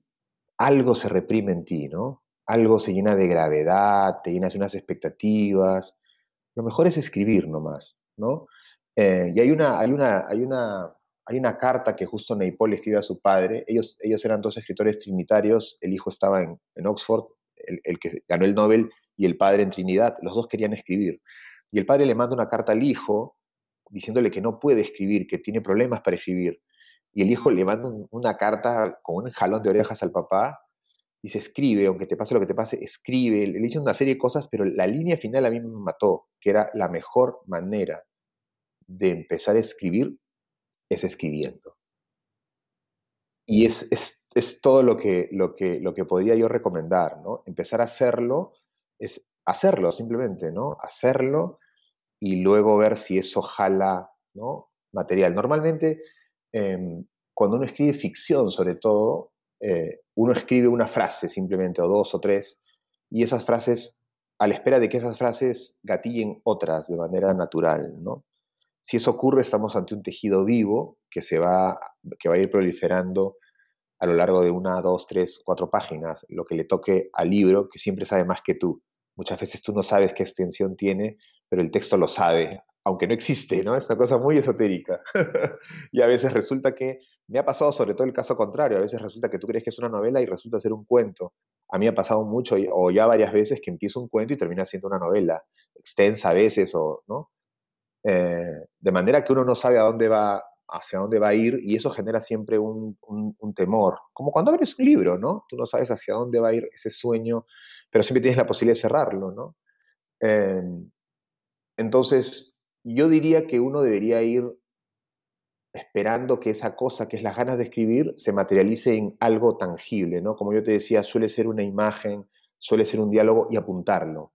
algo se reprime en ti, ¿no? Algo se llena de gravedad, te llenas de unas expectativas. Lo mejor es escribir nomás, ¿no? Eh, y hay una, hay, una, hay, una, hay una carta que justo Naipaul escribe a su padre. Ellos, ellos eran dos escritores trinitarios. El hijo estaba en, en Oxford, el, el, que ganó el Nobel, y el padre en Trinidad. Los dos querían escribir. Y el padre le manda una carta al hijo diciéndole que no puede escribir, que tiene problemas para escribir. Y el hijo le manda una carta con un jalón de orejas al papá. Se escribe, aunque te pase lo que te pase, escribe. Le dice una serie de cosas, pero la línea final a mí me mató, que era la mejor manera de empezar a escribir es escribiendo. Y es, todo lo que, lo, que, lo que podría yo recomendar, ¿no? Empezar a hacerlo es hacerlo simplemente, ¿no? Hacerlo y luego ver si eso jala, ¿no? Material. Normalmente, em, cuando uno escribe ficción, sobre todo, eh, uno escribe una frase simplemente, o dos o tres, y esas frases, a la espera de que esas frases gatillen otras de manera natural, ¿no? Si eso ocurre, estamos ante un tejido vivo que, se va, que va a ir proliferando a lo largo de una, dos, tres, cuatro páginas, lo que le toque al libro, que siempre sabe más que tú. Muchas veces tú no sabes qué extensión tiene, pero el texto lo sabe, aunque no existe, ¿no? Es una cosa muy esotérica. y a veces resulta que, me ha pasado sobre todo el caso contrario, a veces resulta que tú crees que es una novela y resulta ser un cuento. A mí ha pasado mucho, o ya varias veces, que empiezo un cuento y termina siendo una novela, extensa a veces, o, ¿no? Eh, de manera que uno no sabe hacia dónde va a ir y eso genera siempre un, temor. Como cuando abres un libro, ¿no? Tú no sabes hacia dónde va a ir ese sueño, pero siempre tienes la posibilidad de cerrarlo, ¿no? Em, entonces, yo diría que uno debería ir esperando que esa cosa, que es las ganas de escribir, se materialice en algo tangible, ¿no? Como yo te decía, suele ser una imagen, suele ser un diálogo y apuntarlo.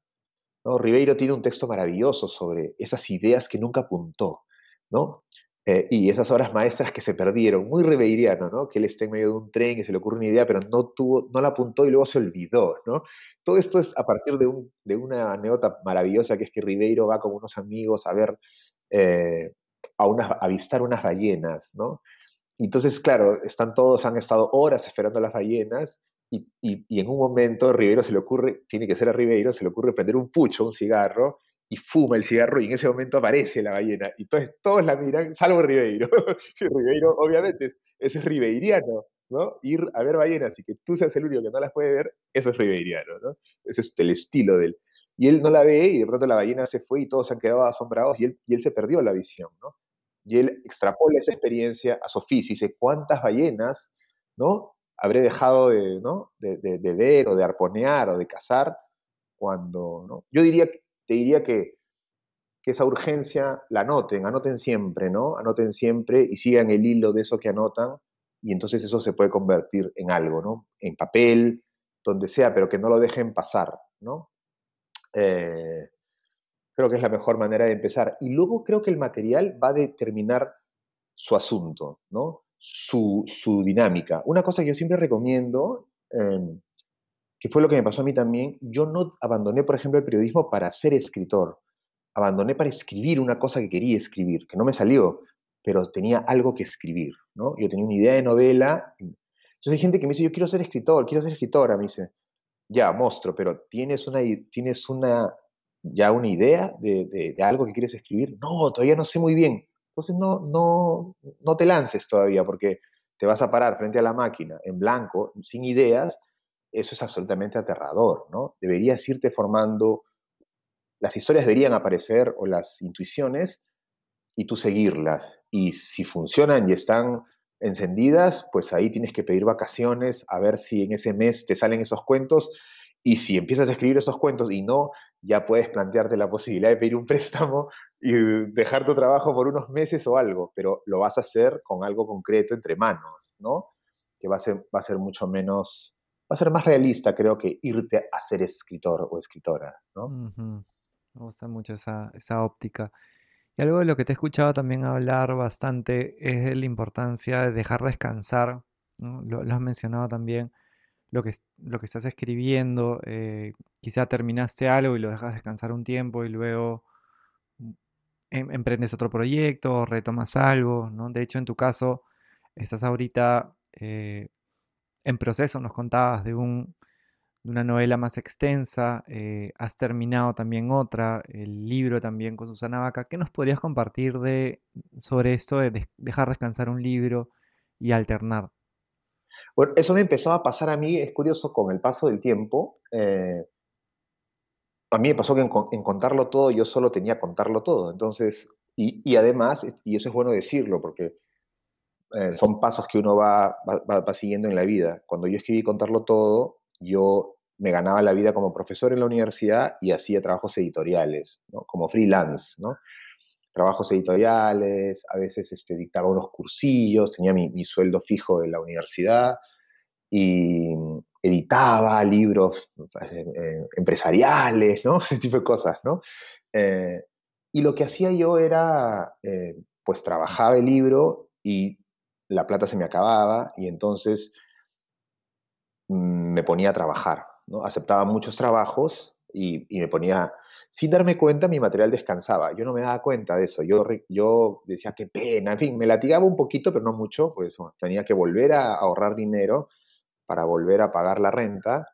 Ribeiro tiene un texto maravilloso sobre esas ideas que nunca apuntó, ¿no? Eh, y esas obras maestras que se perdieron, muy ribeiriano, ¿no? Que él esté en medio de un tren y se le ocurre una idea, pero no, tuvo, no la apuntó y luego se olvidó, ¿no? Todo esto es a partir de, un, de una anécdota maravillosa que es que Ribeiro va con unos amigos a ver, eh, a, unas, avistar unas ballenas, ¿no? entonces, claro, están todos, han estado horas esperando a las ballenas y, y, en un momento Ribeiro se le ocurre, tiene que ser a Ribeiro, se le ocurre prender un pucho, un cigarro, y fuma el cigarro y en ese momento aparece la ballena. Y entonces todos la miran, salvo Ribeiro. Ribeiro, obviamente, es, es ribeiriano, ¿no? Ir a ver ballenas y que tú seas el único que no las puede ver, eso es ribeiriano, ¿no? Ese es el estilo de él. Y él no la ve y de pronto la ballena se fue y todos se han quedado asombrados y él, y él se perdió la visión, ¿no? Y él extrapola esa experiencia a su y dice, ¿cuántas ballenas, ¿no? Habré dejado de, ¿no? de, de, de ver o de arponear o de cazar cuando, ¿no? Yo diría que te diría que, que esa urgencia la anoten, anoten siempre, ¿no? Anoten siempre y sigan el hilo de eso que anotan y entonces eso se puede convertir en algo, ¿no? En papel, donde sea, pero que no lo dejen pasar, ¿no? Eh, creo que es la mejor manera de empezar. Y luego creo que el material va a determinar su asunto, ¿no? Su, su dinámica. Una cosa que yo siempre recomiendo, eh, que fue lo que me pasó a mí también, yo no abandoné, por ejemplo, el periodismo para ser escritor. Abandoné para escribir una cosa que quería escribir, que no me salió, pero tenía algo que escribir, ¿no? Yo tenía una idea de novela. Entonces hay gente que me dice, yo quiero ser escritor, quiero ser escritora, me dice, ya, monstruo, pero ¿tienes una, tienes una, ya una idea de, de, algo que quieres escribir? No, todavía no sé muy bien. Entonces no, no, no te lances todavía, porque te vas a parar frente a la máquina en blanco, sin ideas, eso es absolutamente aterrador, ¿no? Deberías irte formando, las historias deberían aparecer o las intuiciones y tú seguirlas. Y si funcionan y están encendidas, pues ahí tienes que pedir vacaciones a ver si en ese mes te salen esos cuentos. Y si empiezas a escribir esos cuentos y no, ya puedes plantearte la posibilidad de pedir un préstamo y dejar tu trabajo por unos meses o algo, pero lo vas a hacer con algo concreto entre manos, ¿no? Que va a ser, va a ser mucho menos va a ser más realista, creo, que irte a ser escritor o escritora, ¿no? Me gusta mucho esa, esa óptica. Y algo de lo que te he escuchado también hablar bastante es de la importancia de dejar descansar, ¿no? lo, has mencionado también, lo que, lo que estás escribiendo, eh, quizá terminaste algo y lo dejas descansar un tiempo y luego em, emprendes otro proyecto, retomas algo, ¿no? De hecho, en tu caso, estás ahorita eh, en proceso, nos contabas de, un, de una novela más extensa, eh, has terminado también otra, el libro también con Susana Vaca. ¿Qué nos podrías compartir de, sobre esto de, de dejar descansar un libro y alternar? Bueno, eso me empezó a pasar a mí, es curioso, con el paso del tiempo. Eh, a mí me pasó que en, en, contarlo todo, yo solo tenía contarlo todo. Entonces, y, y además, y eso es bueno decirlo, porque eh, son pasos que uno va, va, va, siguiendo en la vida. Cuando yo escribí Contarlo Todo, yo me ganaba la vida como profesor en la universidad y hacía trabajos editoriales, ¿no? como freelance, ¿no? Trabajos editoriales, a veces este, dictaba unos cursillos, tenía mi, mi sueldo fijo en la universidad y editaba libros eh, eh, empresariales, ¿no? Ese tipo de cosas, ¿no? Eh, y lo que hacía yo era, eh, pues trabajaba el libro y la plata se me acababa y entonces me ponía a trabajar, ¿no? Aceptaba muchos trabajos y, y, me ponía, sin darme cuenta, mi material descansaba. Yo no me daba cuenta de eso. Yo, yo decía, qué pena, en fin, me latigaba un poquito, pero no mucho, pues tenía que volver a ahorrar dinero para volver a pagar la renta.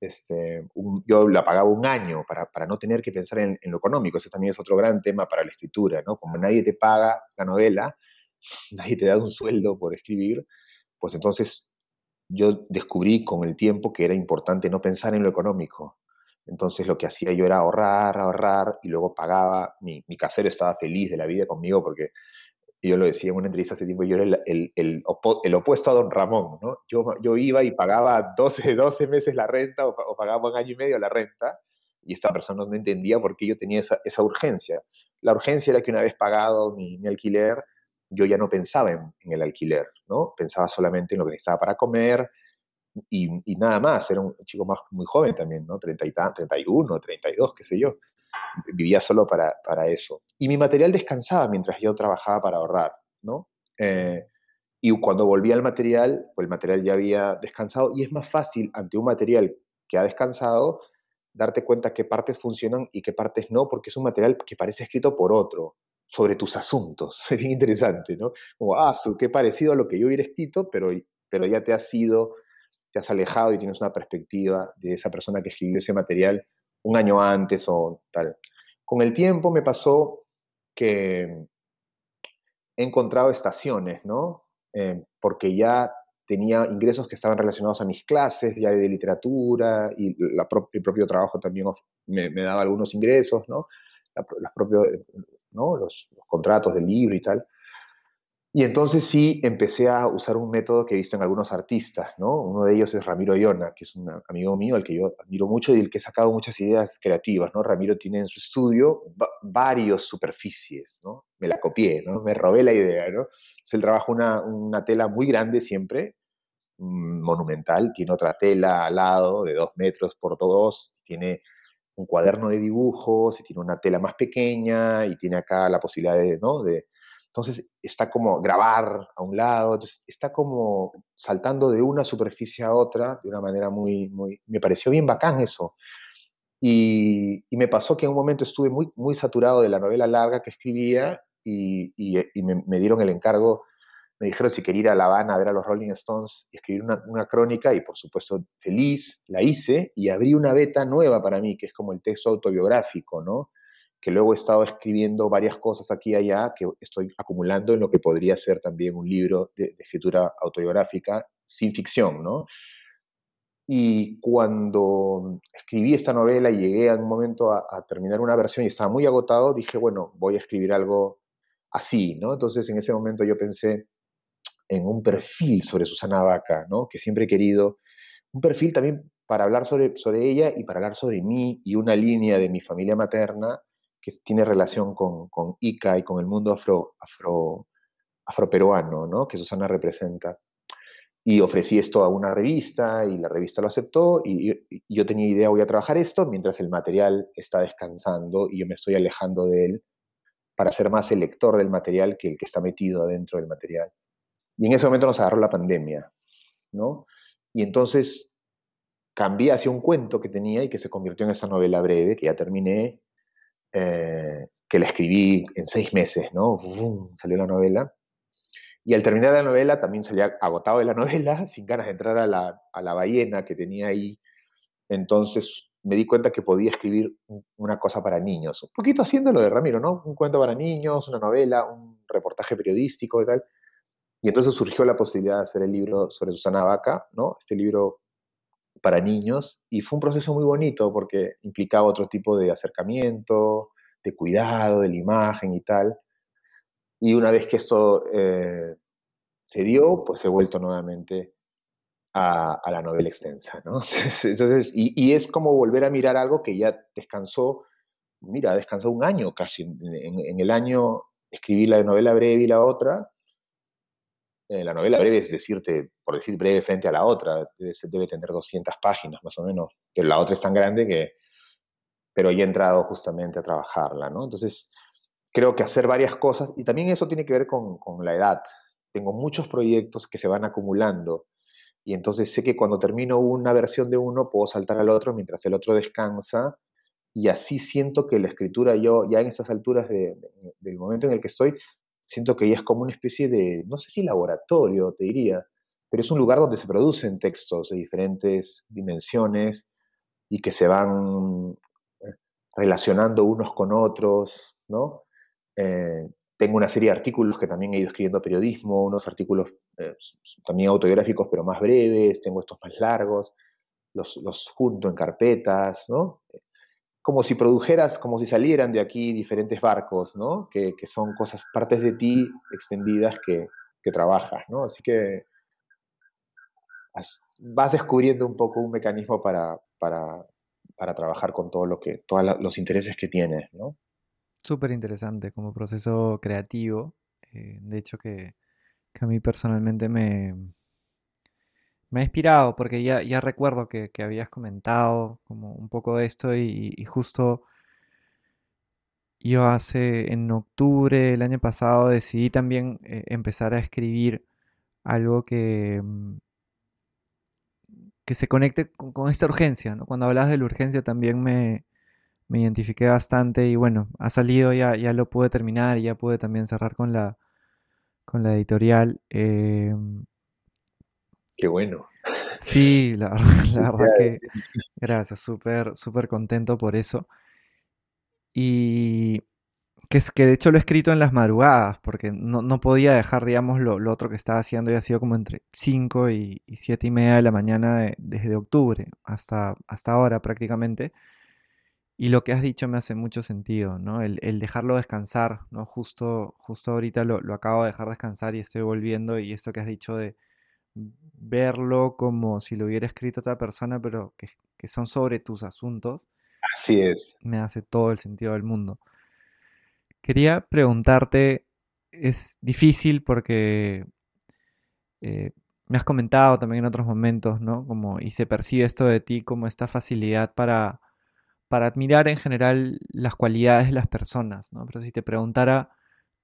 Este, yo la pagaba un año para, para no tener que pensar en, en, lo económico. Ese también es otro gran tema para la escritura, ¿no? Como nadie te paga la novela, nadie te da un sueldo por escribir, pues entonces yo descubrí con el tiempo que era importante no pensar en lo económico. Entonces lo que hacía yo era ahorrar, ahorrar y luego pagaba. Mi, casero estaba feliz de la vida conmigo porque yo lo decía en una entrevista hace tiempo, yo era el, el, el, el opuesto a don Ramón, ¿no? Yo, yo, iba y pagaba 12, 12 meses la renta o, pagaba un año y medio la renta y esta persona no entendía por qué yo tenía esa, esa urgencia. La urgencia era que una vez pagado mi alquiler, yo ya no pensaba en, el alquiler, ¿no? Pensaba solamente en lo que necesitaba para comer y, y nada más. Era un chico muy joven también, ¿no? 30 y 31, 32, qué sé yo. Vivía solo para, eso. Y mi material descansaba mientras yo trabajaba para ahorrar. ¿no? Eh, y cuando volví al material, pues el material ya había descansado y es más fácil ante un material que ha descansado darte cuenta qué partes funcionan y qué partes no, porque es un material que parece escrito por otro, sobre tus asuntos. Es bien interesante, ¿no? Como, ah, qué parecido a lo que yo hubiera escrito, pero, pero ya te has ido, te has alejado y tienes una perspectiva de esa persona que escribió ese material un año antes o tal. Con el tiempo me pasó que he encontrado estaciones, ¿no? Eh, porque ya tenía ingresos que estaban relacionados a mis clases ya de literatura y el propio trabajo también me, daba algunos ingresos, ¿no? ¿No? Los, contratos del libro y tal. Y entonces sí empecé a usar un método que he visto en algunos artistas, ¿no? Uno de ellos es Ramiro Iona, que es un amigo mío al que yo admiro mucho y del que he sacado muchas ideas creativas, ¿no? Ramiro tiene en su estudio varios superficies, ¿no? Me la copié, ¿no? Me robé la idea, ¿no? Entonces él trabaja una, una tela muy grande siempre, mm, monumental, tiene otra tela al lado de dos metros por dos, tiene un cuaderno de dibujos, y tiene una tela más pequeña, y tiene acá la posibilidad de, ¿no? De, entonces está como grabar a un lado, está como saltando de una superficie a otra de una manera muy, muy, me pareció bien bacán eso. Y, me pasó que en un momento estuve muy, muy saturado de la novela larga que escribía y, me, dieron el encargo, me dijeron si quería ir a La Habana a ver a los Rolling Stones y escribir una, una crónica y por supuesto feliz, la hice y abrí una beta nueva para mí, que es como el texto autobiográfico, ¿no? que luego he estado escribiendo varias cosas aquí y allá que estoy acumulando en lo que podría ser también un libro de, escritura autobiográfica sin ficción, ¿no? Y cuando escribí esta novela y llegué a un momento a, terminar una versión y estaba muy agotado, dije, bueno, voy a escribir algo así, ¿no? Entonces en ese momento yo pensé en un perfil sobre Susana Vaca, ¿no? Que siempre he querido, un perfil también para hablar sobre, sobre ella y para hablar sobre mí y una línea de mi familia materna que tiene relación con, con Ica y con el mundo afro, afro, afroperuano, ¿no? que Susana representa. Y ofrecí esto a una revista y la revista lo aceptó y, yo tenía idea, voy a trabajar esto mientras el material está descansando y yo me estoy alejando de él para ser más el lector del material que el que está metido adentro del material. Y en ese momento nos agarró la pandemia, ¿no? Y entonces cambié hacia un cuento que tenía y que se convirtió en esa novela breve que ya terminé eh, que la escribí en seis meses, ¿no? salió la novela. Y al terminar la novela también salía agotado de la novela, sin ganas de entrar a la, a la ballena que tenía ahí. Entonces me di cuenta que podía escribir una cosa para niños, un poquito haciendo lo de Ramiro, ¿no? Un cuento para niños, una novela, un reportaje periodístico y tal. Y entonces surgió la posibilidad de hacer el libro sobre Susana Vaca, ¿no? Este libro para niños y fue un proceso muy bonito porque implicaba otro tipo de acercamiento, de cuidado de la imagen y tal. Y una vez que esto eh, se dio, pues he vuelto nuevamente a, la novela extensa. Entonces, y, es como volver a mirar algo que ya descansó, mira, descansó un año casi. En, en el año escribí la novela breve y la otra, eh, la novela breve es decirte, por decir breve frente a la otra, debe, tener 200 páginas más o menos, pero la otra es tan grande que, pero ya he entrado justamente a trabajarla, ¿no? Entonces, creo que hacer varias cosas, y también eso tiene que ver con la edad. Tengo muchos proyectos que se van acumulando, y entonces sé que cuando termino una versión de uno, puedo saltar al otro mientras el otro descansa, y así siento que la escritura, yo ya en estas alturas del momento en el que estoy, siento que ya es como una especie de, no sé si laboratorio, te diría, pero es un lugar donde se producen textos de diferentes dimensiones y que se van eh, relacionando unos con otros, ¿no? Eh, tengo una serie de artículos que también he ido escribiendo periodismo, unos artículos eh, también autobiográficos, pero más breves, tengo estos más largos, los, los junto en carpetas, ¿no? Como si produjeras, como si salieran de aquí diferentes barcos, ¿no? Que, son cosas, partes de ti extendidas que, trabajas, ¿no? Así que vas descubriendo un poco un mecanismo para, para, trabajar con todo lo que, todos los intereses que tienes, ¿no? Súper interesante como proceso creativo. Eh, de hecho que, que a mí personalmente me, me ha inspirado porque ya, recuerdo que, habías comentado como un poco de esto y, justo yo hace en octubre el año pasado decidí también eh, empezar a escribir algo que, mm, que se conecte con, esta urgencia. Cuando hablas de la urgencia también me, me identifiqué bastante y bueno, ha salido, ya, ya lo pude terminar y ya pude también cerrar con la, con la editorial. Em, Qué bueno. Sí, la, verdad que gracias, súper, súper contento por eso. Y que, es, que de hecho lo he escrito en las madrugadas, porque no, podía dejar, digamos, lo, otro que estaba haciendo y ha sido como entre 5 y, 7 y media de la mañana desde octubre hasta, hasta ahora prácticamente. Y lo que has dicho me hace mucho sentido, ¿no? El, dejarlo descansar, ¿no? Justo, justo ahorita lo, lo, acabo de dejar descansar y estoy volviendo y esto que has dicho de verlo como si lo hubiera escrito otra persona, pero que, que son sobre tus asuntos. Así es. Me hace todo el sentido del mundo. Quería preguntarte, es difícil porque eh, me has comentado también en otros momentos, ¿no? Como, y se percibe esto de ti como esta facilidad para para admirar en general las cualidades de las personas, ¿no? Pero si te preguntara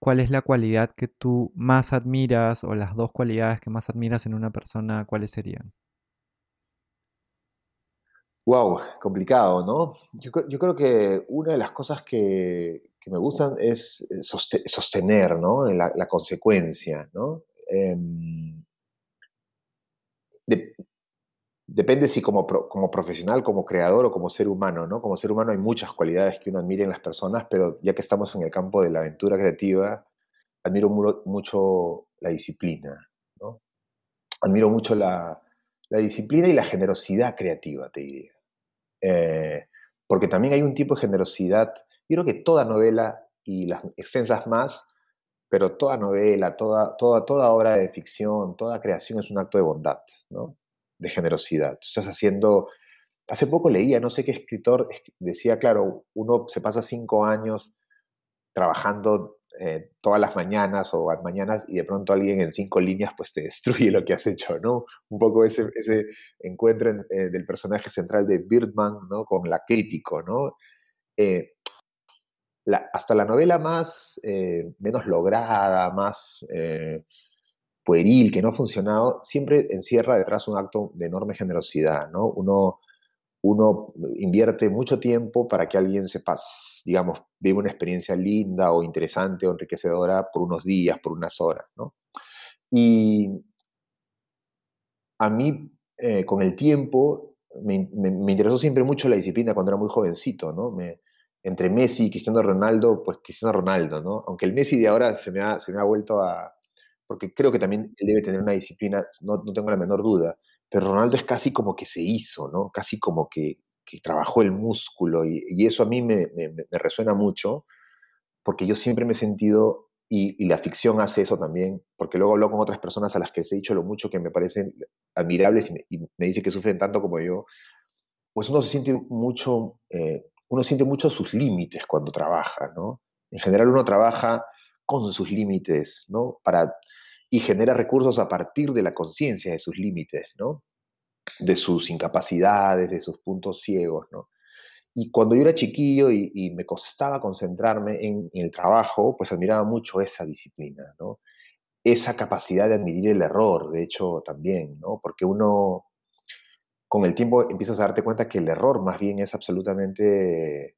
cuál es la cualidad que tú más admiras o las dos cualidades que más admiras en una persona, ¿cuáles serían? Wow, complicado, ¿no? Yo, creo que una de las cosas que, me gustan es eh, sostener, ¿no? La, consecuencia, ¿no? Em, depende si como, profesional, como creador o como ser humano, ¿no? Como ser humano hay muchas cualidades que uno admira en las personas, pero ya que estamos en el campo de la aventura creativa, admiro mucho la disciplina, ¿no? Admiro mucho la, disciplina y la generosidad creativa, te diría. Eh, porque también hay un tipo de generosidad, yo creo que toda novela y las extensas más, pero toda novela, toda, toda, toda obra de ficción, toda creación es un acto de bondad, ¿no? De generosidad. Estás haciendo, hace poco leía, no sé qué escritor decía, claro, uno se pasa cinco años trabajando eh, todas las mañanas o mañanas y de pronto alguien en cinco líneas pues te destruye lo que has hecho, ¿no? Un poco ese, ese encuentro eh, del personaje central de Birdman, ¿no? Con la crítico, ¿no? Eh, hasta la novela más, menos lograda, más pueril, que no ha funcionado, siempre encierra detrás un acto de enorme generosidad, ¿no? Uno, uno invierte mucho tiempo para que alguien sepa, digamos, vive una experiencia linda o interesante o enriquecedora por unos días, por unas horas, ¿no? Y a mí, eh, con el tiempo, me, interesó siempre mucho la disciplina cuando era muy jovencito, ¿no? Me, entre Messi y Cristiano Ronaldo, pues Cristiano Ronaldo, ¿no? Aunque el Messi de ahora se me ha, se me ha vuelto a, porque creo que también él debe tener una disciplina, no, no tengo la menor duda, pero Ronaldo es casi como que se hizo, ¿no? Casi como que, que trabajó el músculo y, y eso a mí me, me, me, resuena mucho, porque yo siempre me he sentido, y, y, la ficción hace eso también, porque luego hablo con otras personas a las que les he dicho lo mucho que me parecen admirables y me, y me dicen que sufren tanto como yo, pues uno se siente mucho, eh, uno siente mucho sus límites cuando trabaja, ¿no? En general uno trabaja con sus límites, ¿no? Para y genera recursos a partir de la conciencia de sus límites, ¿no? De sus incapacidades, de sus puntos ciegos. Y cuando yo era chiquillo y, me costaba concentrarme en, el trabajo, pues admiraba mucho esa disciplina. Esa capacidad de admitir el error, de hecho, también. Porque uno, con el tiempo, empiezas a darte cuenta que el error más bien es absolutamente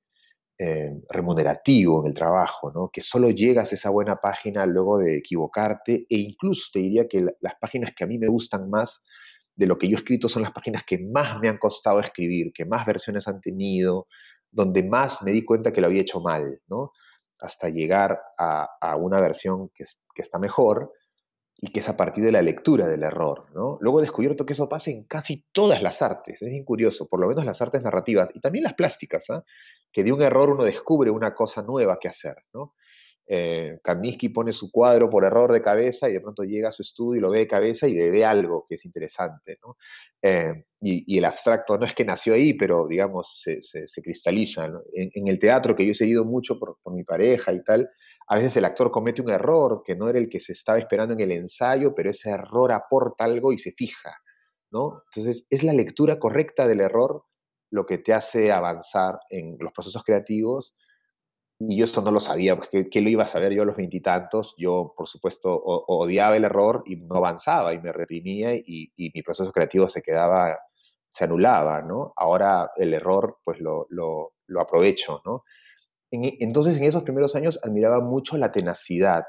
eh, remunerativo en el trabajo, ¿no? que solo llegas a esa buena página luego de equivocarte e incluso te diría que las páginas que a mí me gustan más de lo que yo he escrito son las páginas que más me han costado escribir, que más versiones han tenido, donde más me di cuenta que lo había hecho mal, ¿no? hasta llegar a, una versión que, que está mejor y que es a partir de la lectura del error. ¿no? Luego he descubierto que eso pasa en casi todas las artes, es bien curioso, por lo menos las artes narrativas y también las plásticas, ¿ah? que de un error uno descubre una cosa nueva que hacer. ¿no? Eh, pone su cuadro por error de cabeza y de pronto llega a su estudio y lo ve de cabeza y le ve algo que es interesante. ¿no? Eh, y, el abstracto no es que nació ahí, pero digamos se, cristaliza. En, el teatro que yo he seguido mucho por mi pareja y tal, a veces el actor comete un error que no era el que se estaba esperando en el ensayo, pero ese error aporta algo y se fija, ¿no? Entonces, es la lectura correcta del error lo que te hace avanzar en los procesos creativos y yo esto no lo sabía, porque ¿qué lo iba a saber yo a los veintitantos? Yo, por supuesto, odiaba el error y no avanzaba y me reprimía y, mi proceso creativo se quedaba, se anulaba, ¿no? Ahora el error, pues lo, lo aprovecho, ¿no? Entonces, en esos primeros años admiraba mucho la tenacidad,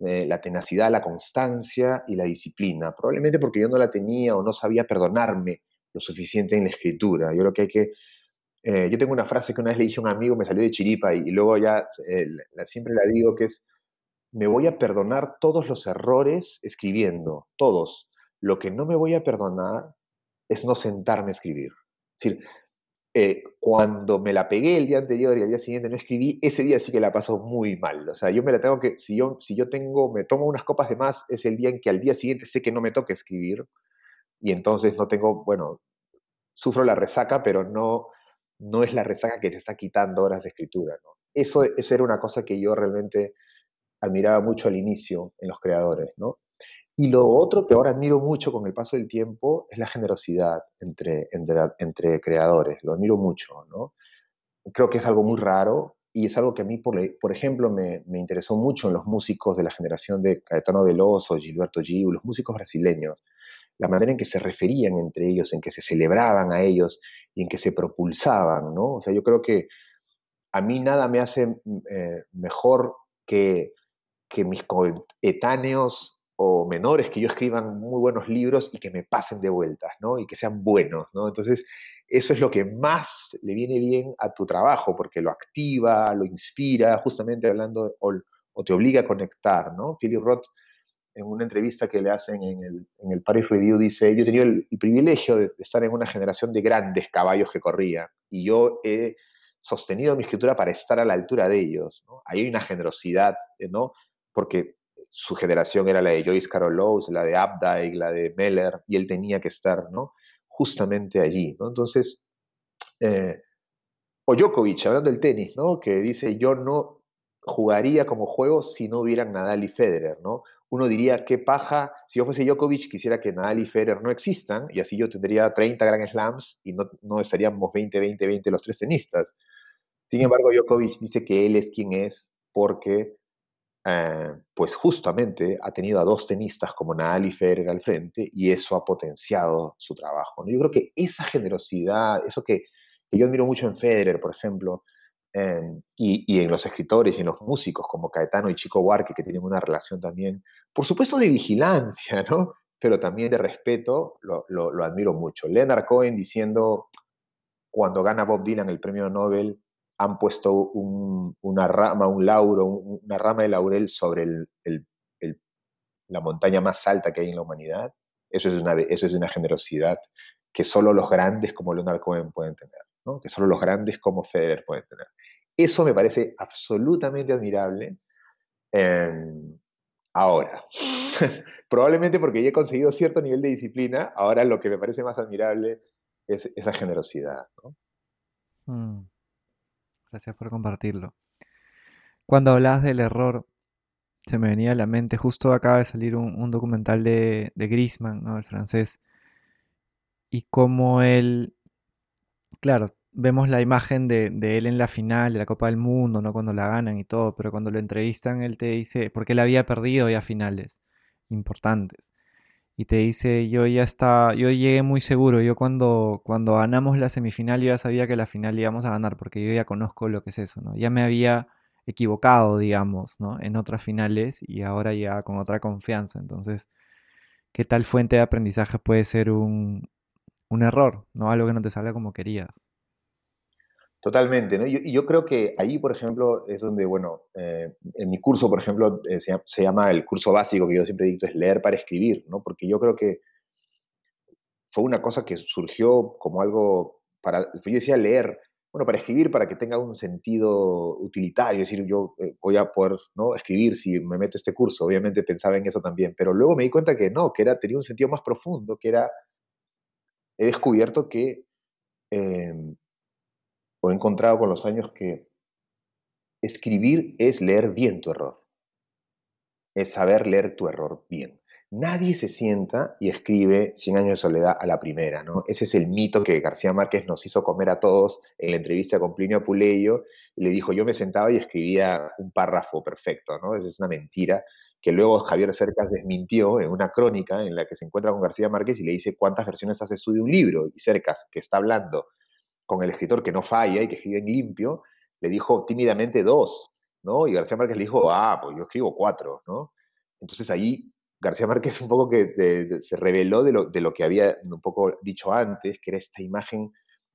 eh, la tenacidad, la constancia y la disciplina, probablemente porque yo no la tenía o no sabía perdonarme lo suficiente en la escritura. Yo creo que hay que eh, yo tengo una frase que una vez le dije a un amigo, me salió de chiripa y, luego ya eh, siempre la digo, que es, me voy a perdonar todos los errores escribiendo, todos. Lo que no me voy a perdonar es no sentarme a escribir. Es decir, eh, cuando me la pegué el día anterior y al día siguiente no escribí, ese día sí que la pasó muy mal. O sea, yo me la tengo que, si yo, si yo tengo, me tomo unas copas de más, es el día en que al día siguiente sé que no me toca escribir y entonces no tengo, bueno, sufro la resaca, pero no, no es la resaca que te está quitando horas de escritura. ¿no? Eso, eso era una cosa que yo realmente admiraba mucho al inicio en los creadores. ¿no? Y lo otro que ahora admiro mucho con el paso del tiempo es la generosidad entre, entre, creadores. Lo admiro mucho. ¿no? Creo que es algo muy raro y es algo que a mí, por, por ejemplo, me, me, interesó mucho en los músicos de la generación de Caetano Veloso, Gilberto Gil, los músicos brasileños la manera en que se referían entre ellos, en que se celebraban a ellos y en que se propulsaban, ¿no? O sea, yo creo que a mí nada me hace mm, eh, mejor que, que mis coetáneos o menores que yo escriban muy buenos libros y que me pasen de vueltas, ¿no? Y que sean buenos, ¿no? Entonces, eso es lo que más le viene bien a tu trabajo, porque lo activa, lo inspira, justamente hablando, o, te obliga a conectar, ¿no? Philip Roth en una entrevista que le hacen en el, en el Paris Review, dice, yo he tenido el, privilegio de, estar en una generación de grandes caballos que corrían y yo he sostenido mi escritura para estar a la altura de ellos. ¿no? Ahí hay una generosidad, ¿no? Porque su generación era la de Joyce Carol la de Updike, la de Meller, y él tenía que estar, ¿no? Justamente allí. Entonces, eh, o Djokovic, hablando del tenis, ¿no? Que dice, yo no jugaría como juego si no hubieran Nadal y Federer, ¿no? uno diría, qué paja, si yo fuese Djokovic, quisiera que Nadal y Federer no existan, y así yo tendría 30 Grand Slams y no, no estaríamos 20, 20, 20 los tres tenistas. Sin embargo, Djokovic dice que él es quien es porque, eh, pues justamente ha tenido a dos tenistas como Nadal y Federer al frente y eso ha potenciado su trabajo. Yo creo que esa generosidad, eso que, que yo admiro mucho en Federer, por ejemplo, Em, y, en los escritores y en los músicos como Caetano y Chico Buarque, que tienen una relación también, por supuesto, de vigilancia, ¿no? Pero también de respeto, lo, lo, admiro mucho. Leonard Cohen diciendo, cuando gana Bob Dylan el premio Nobel, han puesto una rama, un lauro, una rama de laurel sobre la montaña más alta que hay en la humanidad. Eso es, una, generosidad que solo los grandes como Leonard Cohen pueden tener, que solo los grandes como Federer pueden tener. Eso me parece absolutamente admirable. Em, ahora, probablemente porque ya he conseguido cierto nivel de disciplina, ahora lo que me parece más admirable es esa generosidad. Mm. Gracias por compartirlo. Cuando hablas del error, se me venía a la mente, justo acaba de salir un, documental de, de Grisman, ¿no? el francés, y cómo él, claro, vemos la imagen de, él en la final de la Copa del Mundo, ¿no? Cuando la ganan y todo, pero cuando lo entrevistan, él te dice, porque él había perdido ya finales importantes. Y te dice, yo ya estaba, yo llegué muy seguro, yo cuando, cuando ganamos la semifinal yo ya sabía que la final íbamos a ganar, porque yo ya conozco lo que es eso, ¿no? Ya me había equivocado, digamos, ¿no? En otras finales y ahora ya con otra confianza. Entonces, ¿qué tal fuente de aprendizaje puede ser un, un error, ¿no? Algo que no te salga como querías. Totalmente, ¿no? Y yo, creo que ahí, por ejemplo, es donde, bueno, eh, en mi curso, por ejemplo, eh, se, llama el curso básico que yo siempre dicto, es leer para escribir, ¿no? Porque yo creo que fue una cosa que surgió como algo para, yo decía leer, bueno, para escribir, para que tenga un sentido utilitario, es decir, yo eh, voy a poder, ¿no? Escribir si me meto este curso, obviamente pensaba en eso también, pero luego me di cuenta que no, que era, tenía un sentido más profundo, que era, he descubierto que em, o he encontrado con los años que escribir es leer bien tu error. Es saber leer tu error bien. Nadie se sienta y escribe Cien años de soledad a la primera, ¿no? Ese es el mito que García Márquez nos hizo comer a todos en la entrevista con Plinio Apuleyo. Le dijo, yo me sentaba y escribía un párrafo perfecto, ¿no? Esa es una mentira que luego Javier Cercas desmintió en una crónica en la que se encuentra con García Márquez y le dice cuántas versiones haces tú de un libro. Y Cercas, que está hablando con el escritor que no falla y que escribe en limpio, le dijo tímidamente dos, ¿no? Y García Márquez le dijo, ah, pues yo escribo cuatro, ¿no? Entonces ahí García Márquez un poco que se reveló de lo, de lo que había un poco dicho antes, que era esta imagen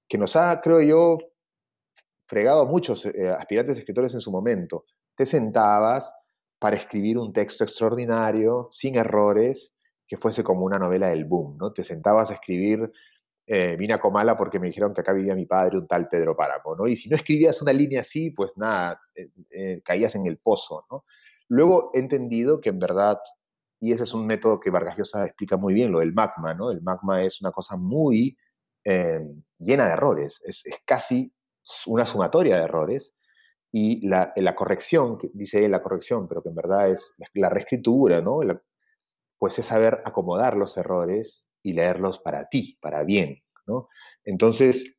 que nos ha, creo yo, fregado a muchos eh, aspirantes escritores en su momento. Te sentabas para escribir un texto extraordinario, sin errores, que fuese como una novela del boom, ¿no? Te sentabas a escribir eh, vine a Comala porque me dijeron que acá vivía mi padre, un tal Pedro Páramo, ¿no? Y si no escribías una línea así, pues nada, eh, eh, caías en el pozo, ¿no? Luego he entendido que en verdad y ese es un método que Vargas Llosa explica muy bien, lo del magma, ¿no? El magma es una cosa muy eh, llena de errores, es, casi una sumatoria de errores, y la, la, corrección, que dice él la corrección, pero que en verdad es la reescritura, ¿no? pues es saber acomodar los errores y leerlos para ti, para bien, ¿no? Entonces,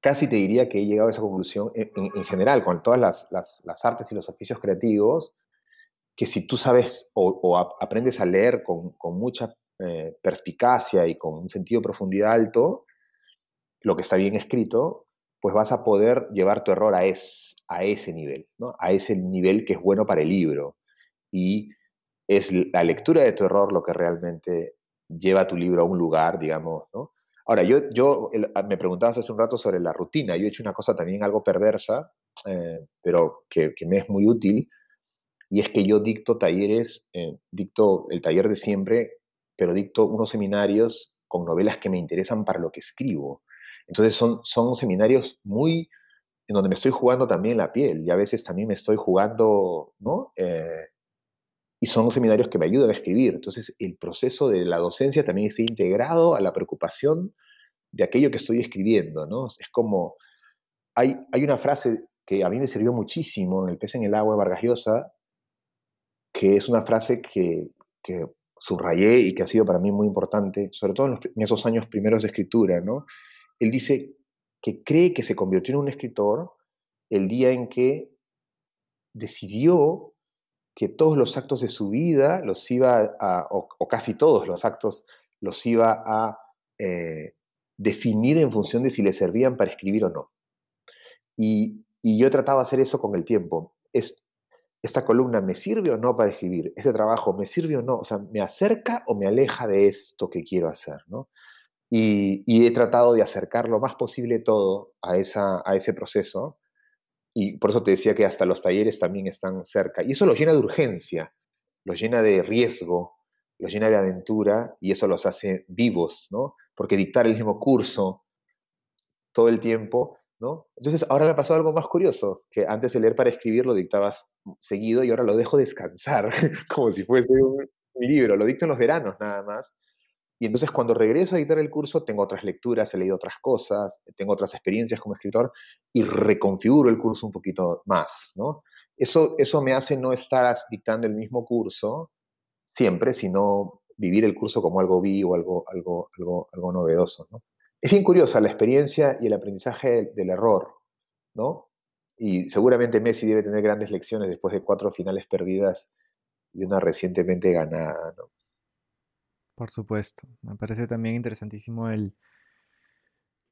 casi te diría que he llegado a esa conclusión en, general con todas las, las, artes y los oficios creativos, que si tú sabes o, aprendes a leer con, mucha eh, perspicacia y con un sentido de profundidad alto, lo que está bien escrito, pues vas a poder llevar tu error a, a ese nivel, ¿no? a ese nivel que es bueno para el libro. Y es la lectura de tu error lo que realmente lleva tu libro a un lugar, digamos, ¿no? Ahora, yo, yo ah, me preguntabas hace un rato sobre la rutina. Yo he hecho una cosa también algo perversa, eh, pero que, que, me es muy útil, y es que yo dicto talleres, eh, dicto el taller de siempre, pero dicto unos seminarios con novelas que me interesan para lo que escribo. Entonces son, son seminarios muy en donde me estoy jugando también la piel y a veces también me estoy jugando, ¿no? Eh, y son seminarios que me ayudan a escribir. Entonces el proceso de la docencia también está integrado a la preocupación de aquello que estoy escribiendo, ¿no? Es como, hay, hay una frase que a mí me sirvió muchísimo en El pez en el agua de Vargas Llosa, que es una frase que, subrayé y que ha sido para mí muy importante, sobre todo en, esos años primeros de escritura, ¿no? Él dice que cree que se convirtió en un escritor el día en que decidió que todos los actos de su vida los iba a, o, casi todos los actos los iba a eh, definir en función de si le servían para escribir o no. Y, y yo he tratado de hacer eso con el tiempo. Es, esta columna me sirve o no para escribir, este trabajo me sirve o no, o sea, me acerca o me aleja de esto que quiero hacer, ¿no? Y, he tratado de acercar lo más posible todo a, esa, a ese proceso, y por eso te decía que hasta los talleres también están cerca, y eso los llena de urgencia, los llena de riesgo, los llena de aventura, y eso los hace vivos, ¿no? Porque dictar el mismo curso todo el tiempo entonces, ahora me ha pasado algo más curioso, que antes de leer para escribir lo dictabas seguido y ahora lo dejo descansar, como si fuese un, libro, lo dicto en los veranos nada más. Y entonces cuando regreso a dictar el curso, tengo otras lecturas, he leído otras cosas, tengo otras experiencias como escritor y reconfiguro el curso un poquito más, ¿no? Eso, eso me hace no estar dictando el mismo curso siempre, sino vivir el curso como algo vivo, algo, algo, algo, algo novedoso, ¿no? Es bien curiosa la experiencia y el aprendizaje del, error, ¿no? Y seguramente Messi debe tener grandes lecciones después de cuatro finales perdidas y una recientemente ganada, ¿no? Por supuesto. Me parece también interesantísimo el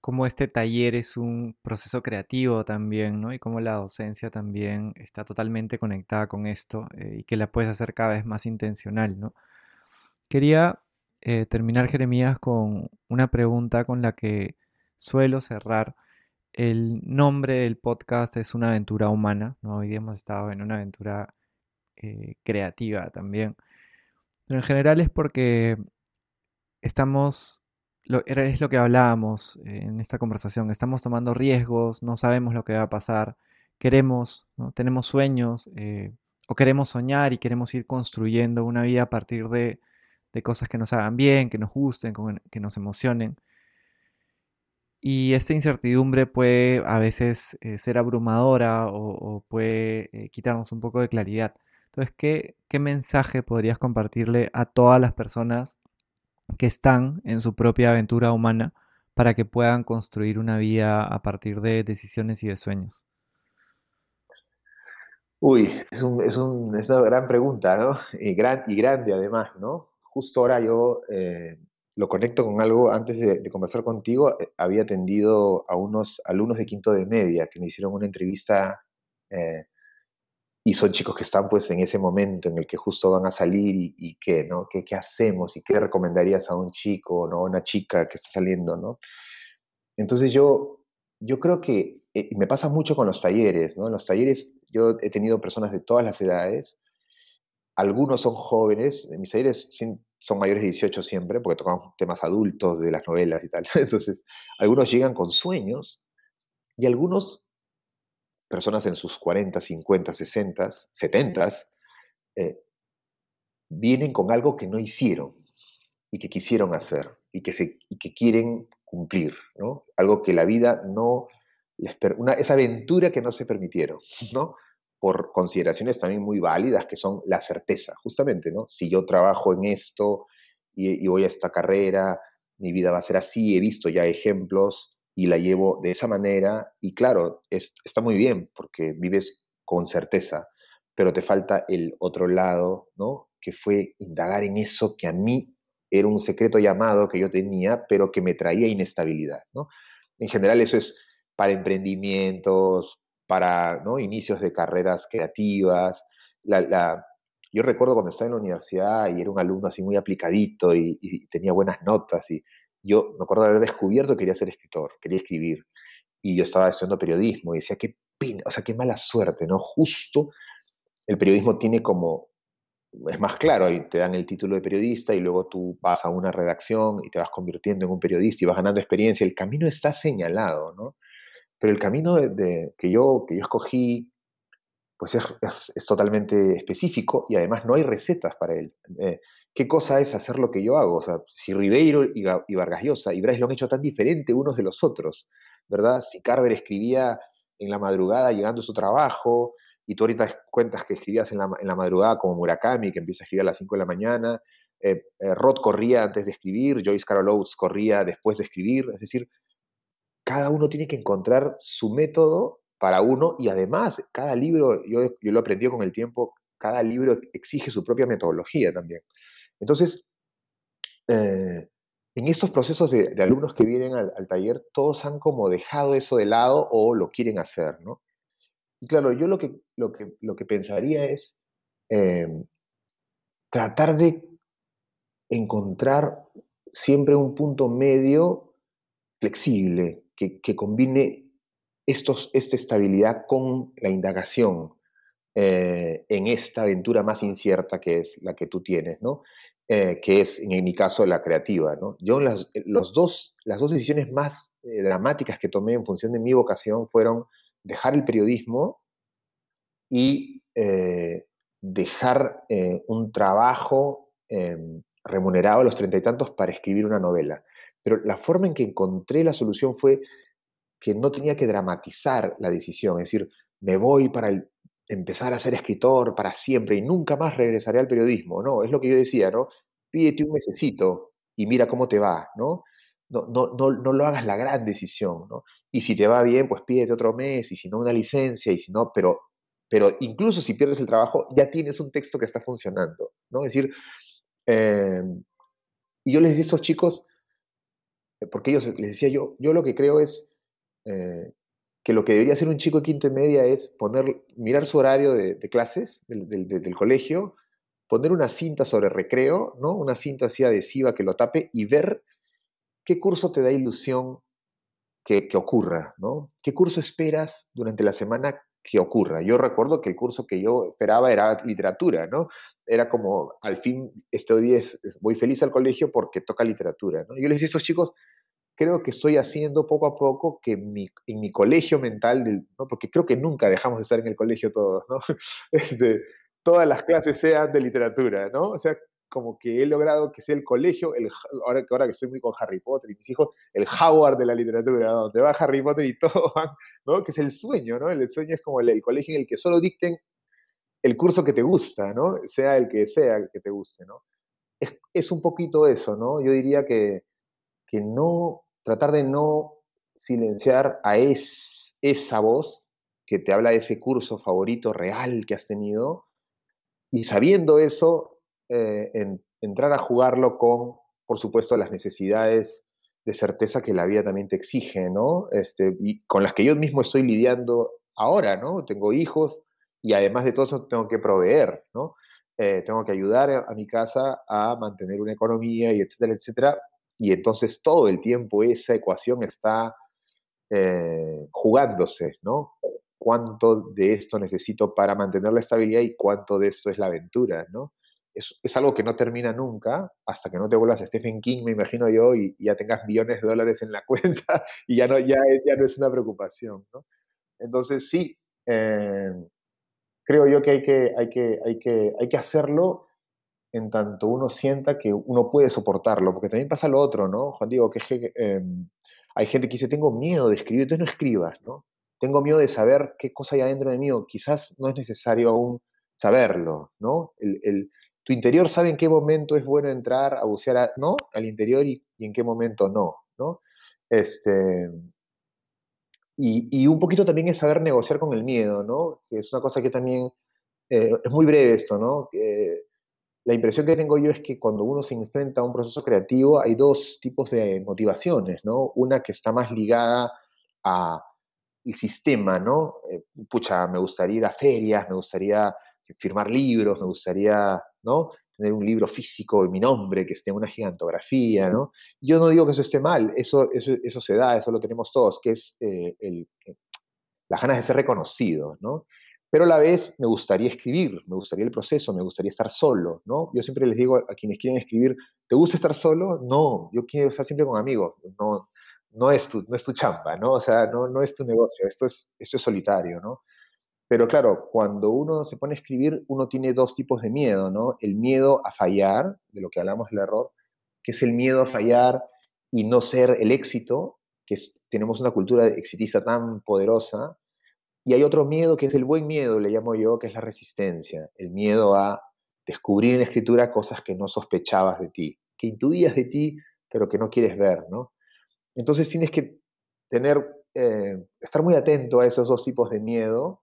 cómo este taller es un proceso creativo también, ¿no? Y cómo la docencia también está totalmente conectada con esto eh, y que la puedes hacer cada vez más intencional, ¿no? Quería eh, terminar, Jeremías, con una pregunta con la que suelo cerrar. El nombre del podcast es Una aventura humana. ¿no? Hoy día hemos estado en una aventura eh, creativa también. Pero en general es porque estamos, es lo que hablábamos en esta conversación, estamos tomando riesgos, no sabemos lo que va a pasar, queremos, tenemos sueños eh, o queremos soñar y queremos ir construyendo una vida a partir de de cosas que nos hagan bien, que nos gusten, que nos emocionen. Y esta incertidumbre puede a veces eh, ser abrumadora o, puede eh, quitarnos un poco de claridad. Entonces, ¿qué, ¿qué mensaje podrías compartirle a todas las personas que están en su propia aventura humana para que puedan construir una vida a partir de decisiones y de sueños? Uy, es, una gran pregunta, ¿no? Y, gran, y grande además, ¿no? Justo ahora yo eh, lo conecto con algo, antes de, conversar contigo, eh, había atendido a unos alumnos de quinto de media que me hicieron una entrevista eh, y son chicos que están pues en ese momento en el que justo van a salir y, qué, ¿no? ¿Qué, ¿Qué, hacemos y qué recomendarías a un chico, ¿no? Una chica que está saliendo, ¿no? Entonces yo, yo creo que, y me pasa mucho con los talleres, ¿no? En los talleres yo he tenido personas de todas las edades, algunos son jóvenes, mis talleres son mayores de 18 siempre, porque tocamos temas adultos de las novelas y tal. Entonces, algunos llegan con sueños y algunos, personas en sus 40, 50, 60, 70, vienen con algo que no hicieron y que quisieron hacer y que, que quieren cumplir, ¿no? Algo que la vida no una, esa aventura que no se permitieron, ¿no? Por consideraciones también muy válidas que son la certeza, justamente, ¿no? Si yo trabajo en esto y, voy a esta carrera, mi vida va a ser así, he visto ya ejemplos y la llevo de esa manera y claro, está muy bien porque vives con certeza, pero te falta el otro lado, ¿no? Que fue indagar en eso que a mí era un secreto llamado que yo tenía, pero que me traía inestabilidad, ¿no? En general eso es para emprendimientos, para ¿no? inicios de carreras creativas. La, yo recuerdo cuando estaba en la universidad y era un alumno así muy aplicadito y, tenía buenas notas y yo me acuerdo de haber descubierto que quería ser escritor, quería escribir y yo estaba estudiando periodismo y decía, qué pena, o sea, qué mala suerte, ¿no? Justo el periodismo tiene como, es más claro, te dan el título de periodista y luego tú vas a una redacción y te vas convirtiendo en un periodista y vas ganando experiencia, el camino está señalado, ¿no? Pero el camino de, que, yo, que yo escogí, pues es, totalmente específico y además no hay recetas para él. Eh, ¿Qué cosa es hacer lo que yo hago? O sea, si Ribeiro y, y Vargas Llosa y Bryce lo han hecho tan diferente unos de los otros, ¿verdad? Si Carver escribía en la madrugada llegando a su trabajo, y tú ahorita cuentas que escribías en la, madrugada como Murakami, que empieza a escribir a las 5 de la mañana, eh, eh, Roth corría antes de escribir, Joyce Carol Oates corría después de escribir, es decir, cada uno tiene que encontrar su método para uno y además cada libro, yo, lo aprendí con el tiempo, cada libro exige su propia metodología también. Entonces, eh, en estos procesos de, alumnos que vienen al, taller, todos han como dejado eso de lado o lo quieren hacer, ¿no? Y claro, yo lo que, lo que, lo que pensaría es em, tratar de encontrar siempre un punto medio flexible, que, combine esta estabilidad con la indagación eh, en esta aventura más incierta que es la que tú tienes, ¿no? Eh, que es, en mi caso, la creativa. Yo las, dos, las dos decisiones más eh, dramáticas que tomé en función de mi vocación fueron dejar el periodismo y dejar un trabajo em, remunerado a los treinta y tantos para escribir una novela. Pero la forma en que encontré la solución fue que no tenía que dramatizar la decisión, es decir, me voy para empezar a ser escritor para siempre y nunca más regresaré al periodismo, no, es lo que yo decía, ¿no? Pídete un mesecito y mira cómo te va, ¿no? No, no, no, lo hagas la gran decisión, ¿no? Y si te va bien, pues pídete otro mes, y si no, una licencia, y si no, pero, pero incluso si pierdes el trabajo, ya tienes un texto que está funcionando, ¿no? Es decir, em, y yo les decía a estos chicos, eh, porque ellos les decía yo, yo lo que creo es eh, que lo que debería hacer un chico de quinto y media es poner, mirar su horario de, clases del, colegio, poner una cinta sobre recreo, ¿no? una cinta así adhesiva que lo tape y ver qué curso te da ilusión que, ocurra, ¿no? ¿Qué curso esperas durante la semana que ocurra? Yo recuerdo que el curso que yo esperaba era literatura, ¿no? Era como, al fin, este día voy feliz al colegio porque toca literatura, ¿no? Yo les decía a estos chicos, creo que estoy haciendo poco a poco que mi, en mi colegio mental, ¿no? porque creo que nunca dejamos de estar en el colegio todos, ¿no? Este, todas las clases sean de literatura, ¿no? O sea, como que he logrado que sea el colegio, el, ahora, ahora que estoy muy con Harry Potter y mis hijos, el Howard de la literatura, donde va Harry Potter y todo van, ¿no? Que es el sueño, ¿no? El sueño es como el, el colegio en el que solo dicten el curso que te gusta, ¿no? Sea el que sea el que te guste, ¿no? Es, un poquito eso, ¿no? Yo diría que, que no, tratar de no silenciar a esa voz que te habla de ese curso favorito real que has tenido y sabiendo eso, eh, entrar a jugarlo con, por supuesto, las necesidades de certeza que la vida también te exige, ¿no? Este, y con las que yo mismo estoy lidiando ahora, ¿no? Tengo hijos y además de todo eso tengo que proveer, ¿no? Eh, tengo que ayudar a, mi casa a mantener una economía y etcétera, etcétera. Y entonces todo el tiempo esa ecuación está eh, jugándose, ¿no? ¿Cuánto de esto necesito para mantener la estabilidad y cuánto de esto es la aventura, ¿no? es, algo que no termina nunca hasta que no te vuelvas a Stephen King, me imagino yo, y, ya tengas millones de dólares en la cuenta y ya no, ya, ya no es una preocupación. ¿no? Entonces sí, eh, creo yo que hay que, hay, que, hay, que, hay que hacerlo en tanto uno sienta que uno puede soportarlo, porque también pasa lo otro, ¿no? Juan Diego, que em, hay gente que dice, tengo miedo de escribir, entonces no escribas, ¿no? Tengo miedo de saber qué cosa hay adentro de mí, quizás no es necesario aún saberlo, ¿no? el, tu interior sabe en qué momento es bueno entrar a bucear ¿no? al interior y, en qué momento no. ¿no? Este, y, un poquito también es saber negociar con el miedo, ¿no? que es una cosa que también eh, es muy breve esto. ¿no? La impresión que tengo yo es que cuando uno se enfrenta a un proceso creativo hay dos tipos de motivaciones. ¿no? Una que está más ligada a el sistema, ¿no? Eh, pucha, me gustaría ir a ferias, me gustaría firmar libros, me gustaría ¿no? tener un libro físico en mi nombre, que esté en una gigantografía. ¿no? Yo no digo que eso esté mal, eso, eso, se da, eso lo tenemos todos, que es eh, el, eh, las ganas de ser reconocido. ¿no? Pero a la vez me gustaría escribir, me gustaría el proceso, me gustaría estar solo. ¿no? Yo siempre les digo a quienes quieren escribir, ¿te gusta estar solo? No, yo quiero estar siempre con amigos. No, no es tu, no es tu chamba, ¿no? O sea, no, no es tu negocio, esto es, esto es solitario, ¿no? Pero claro, cuando uno se pone a escribir, uno tiene dos tipos de miedo, ¿no? El miedo a fallar, de lo que hablamos del error, que es el miedo a fallar y no ser el éxito, que tenemos una cultura exitista tan poderosa, y hay otro miedo que es el buen miedo, le llamo yo, que es la resistencia, el miedo a descubrir en la escritura cosas que no sospechabas de ti, que intuías de ti, pero que no quieres ver, ¿no? Entonces tienes que tener, eh, estar muy atento a esos dos tipos de miedo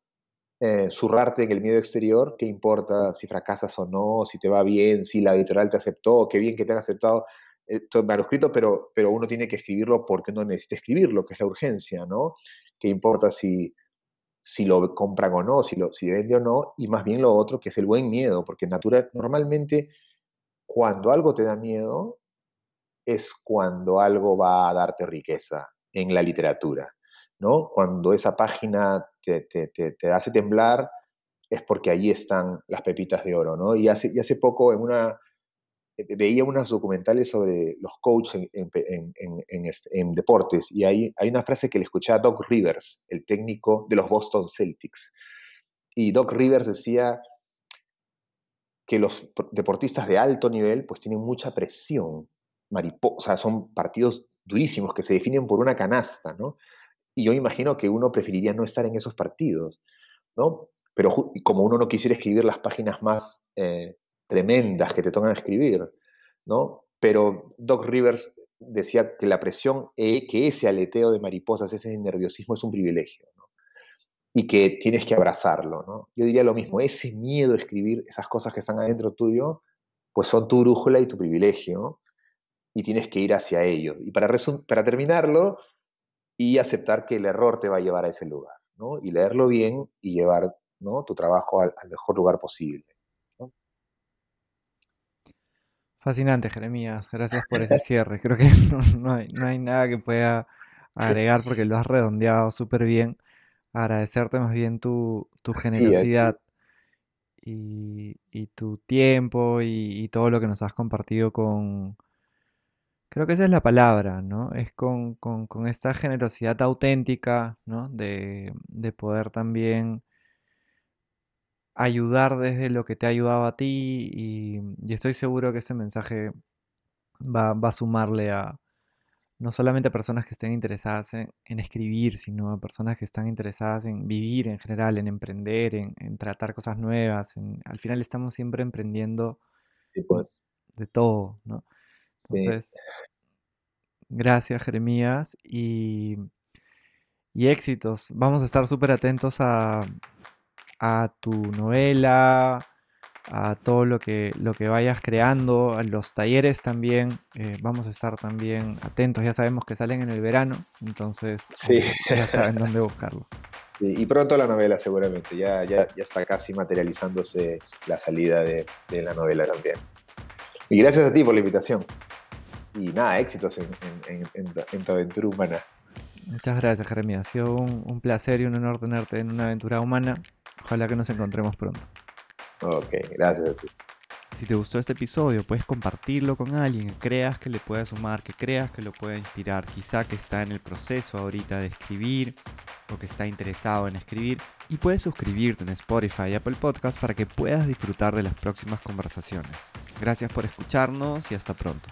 eh, zurrarte en el miedo exterior, qué importa si fracasas o no, si te va bien, si la editorial te aceptó, qué bien que te han aceptado eh, tu manuscrito, pero, pero uno tiene que escribirlo porque no necesita escribirlo, que es la urgencia, ¿no? ¿Qué importa si, si lo compran o no, si, lo, si vende o no? Y más bien lo otro, que es el buen miedo, porque natural, normalmente cuando algo te da miedo, es cuando algo va a darte riqueza en la literatura. ¿no? Cuando esa página te, hace temblar, es porque allí están las pepitas de oro, ¿no? Y hace, y hace poco en una, veía unos documentales sobre los coaches en, deportes y hay, hay una frase que le escuché a Doc Rivers, el técnico de los Boston Celtics. Y Doc Rivers decía que los deportistas de alto nivel pues tienen mucha presión, mariposa, son partidos durísimos que se definen por una canasta, ¿no? Y yo imagino que uno preferiría no estar en esos partidos, ¿no? Pero como uno no quisiera escribir las páginas más eh, tremendas que te tocan escribir, ¿no? Pero Doc Rivers decía que la presión, e, que ese aleteo de mariposas, ese nerviosismo es un privilegio, ¿no? Y que tienes que abrazarlo, ¿no? Yo diría lo mismo, ese miedo a escribir esas cosas que están adentro tuyo, pues son tu brújula y tu privilegio, y tienes que ir hacia ellos. Y para, para terminarlo, y aceptar que el error te va a llevar a ese lugar, ¿no? Y leerlo bien y llevar ¿no? tu trabajo al, mejor lugar posible. Fascinante, Jeremías. Gracias por ese cierre. Creo que no, hay, nada que pueda agregar porque lo has redondeado súper bien. Agradecerte más bien tu, generosidad y, tu tiempo y, todo lo que nos has compartido con, Creo que esa es la palabra, ¿no? Es con, esta generosidad auténtica, ¿no? De, poder también ayudar desde lo que te ha ayudado a ti y, estoy seguro que ese mensaje va, a sumarle a, no solamente a personas que estén interesadas en, escribir, sino a personas que están interesadas en vivir en general, en emprender, en, tratar cosas nuevas. al final estamos siempre emprendiendo pues. de todo, ¿no? Entonces, gracias Jeremías y, y éxitos. Vamos a estar súper atentos a, a tu novela, a todo lo que, lo que vayas creando, a los talleres también. Eh, vamos a estar también atentos. Ya sabemos que salen en el verano, entonces eh, ya saben dónde buscarlo. y pronto la novela seguramente. Ya, ya, ya está casi materializándose la salida de, la novela también. Y gracias a ti por la invitación. Y nada, éxitos en, tu aventura humana. Muchas gracias, Jeremia. Ha sido un placer y un honor tenerte en una aventura humana. Ojalá que nos encontremos pronto. Ok, gracias Si te gustó este episodio, puedes compartirlo con alguien que creas que le pueda sumar, que creas que lo pueda inspirar, quizá que está en el proceso ahorita de escribir o que está interesado en escribir. Y puedes suscribirte en Spotify y Apple Podcast para que puedas disfrutar de las próximas conversaciones. Gracias por escucharnos y hasta pronto.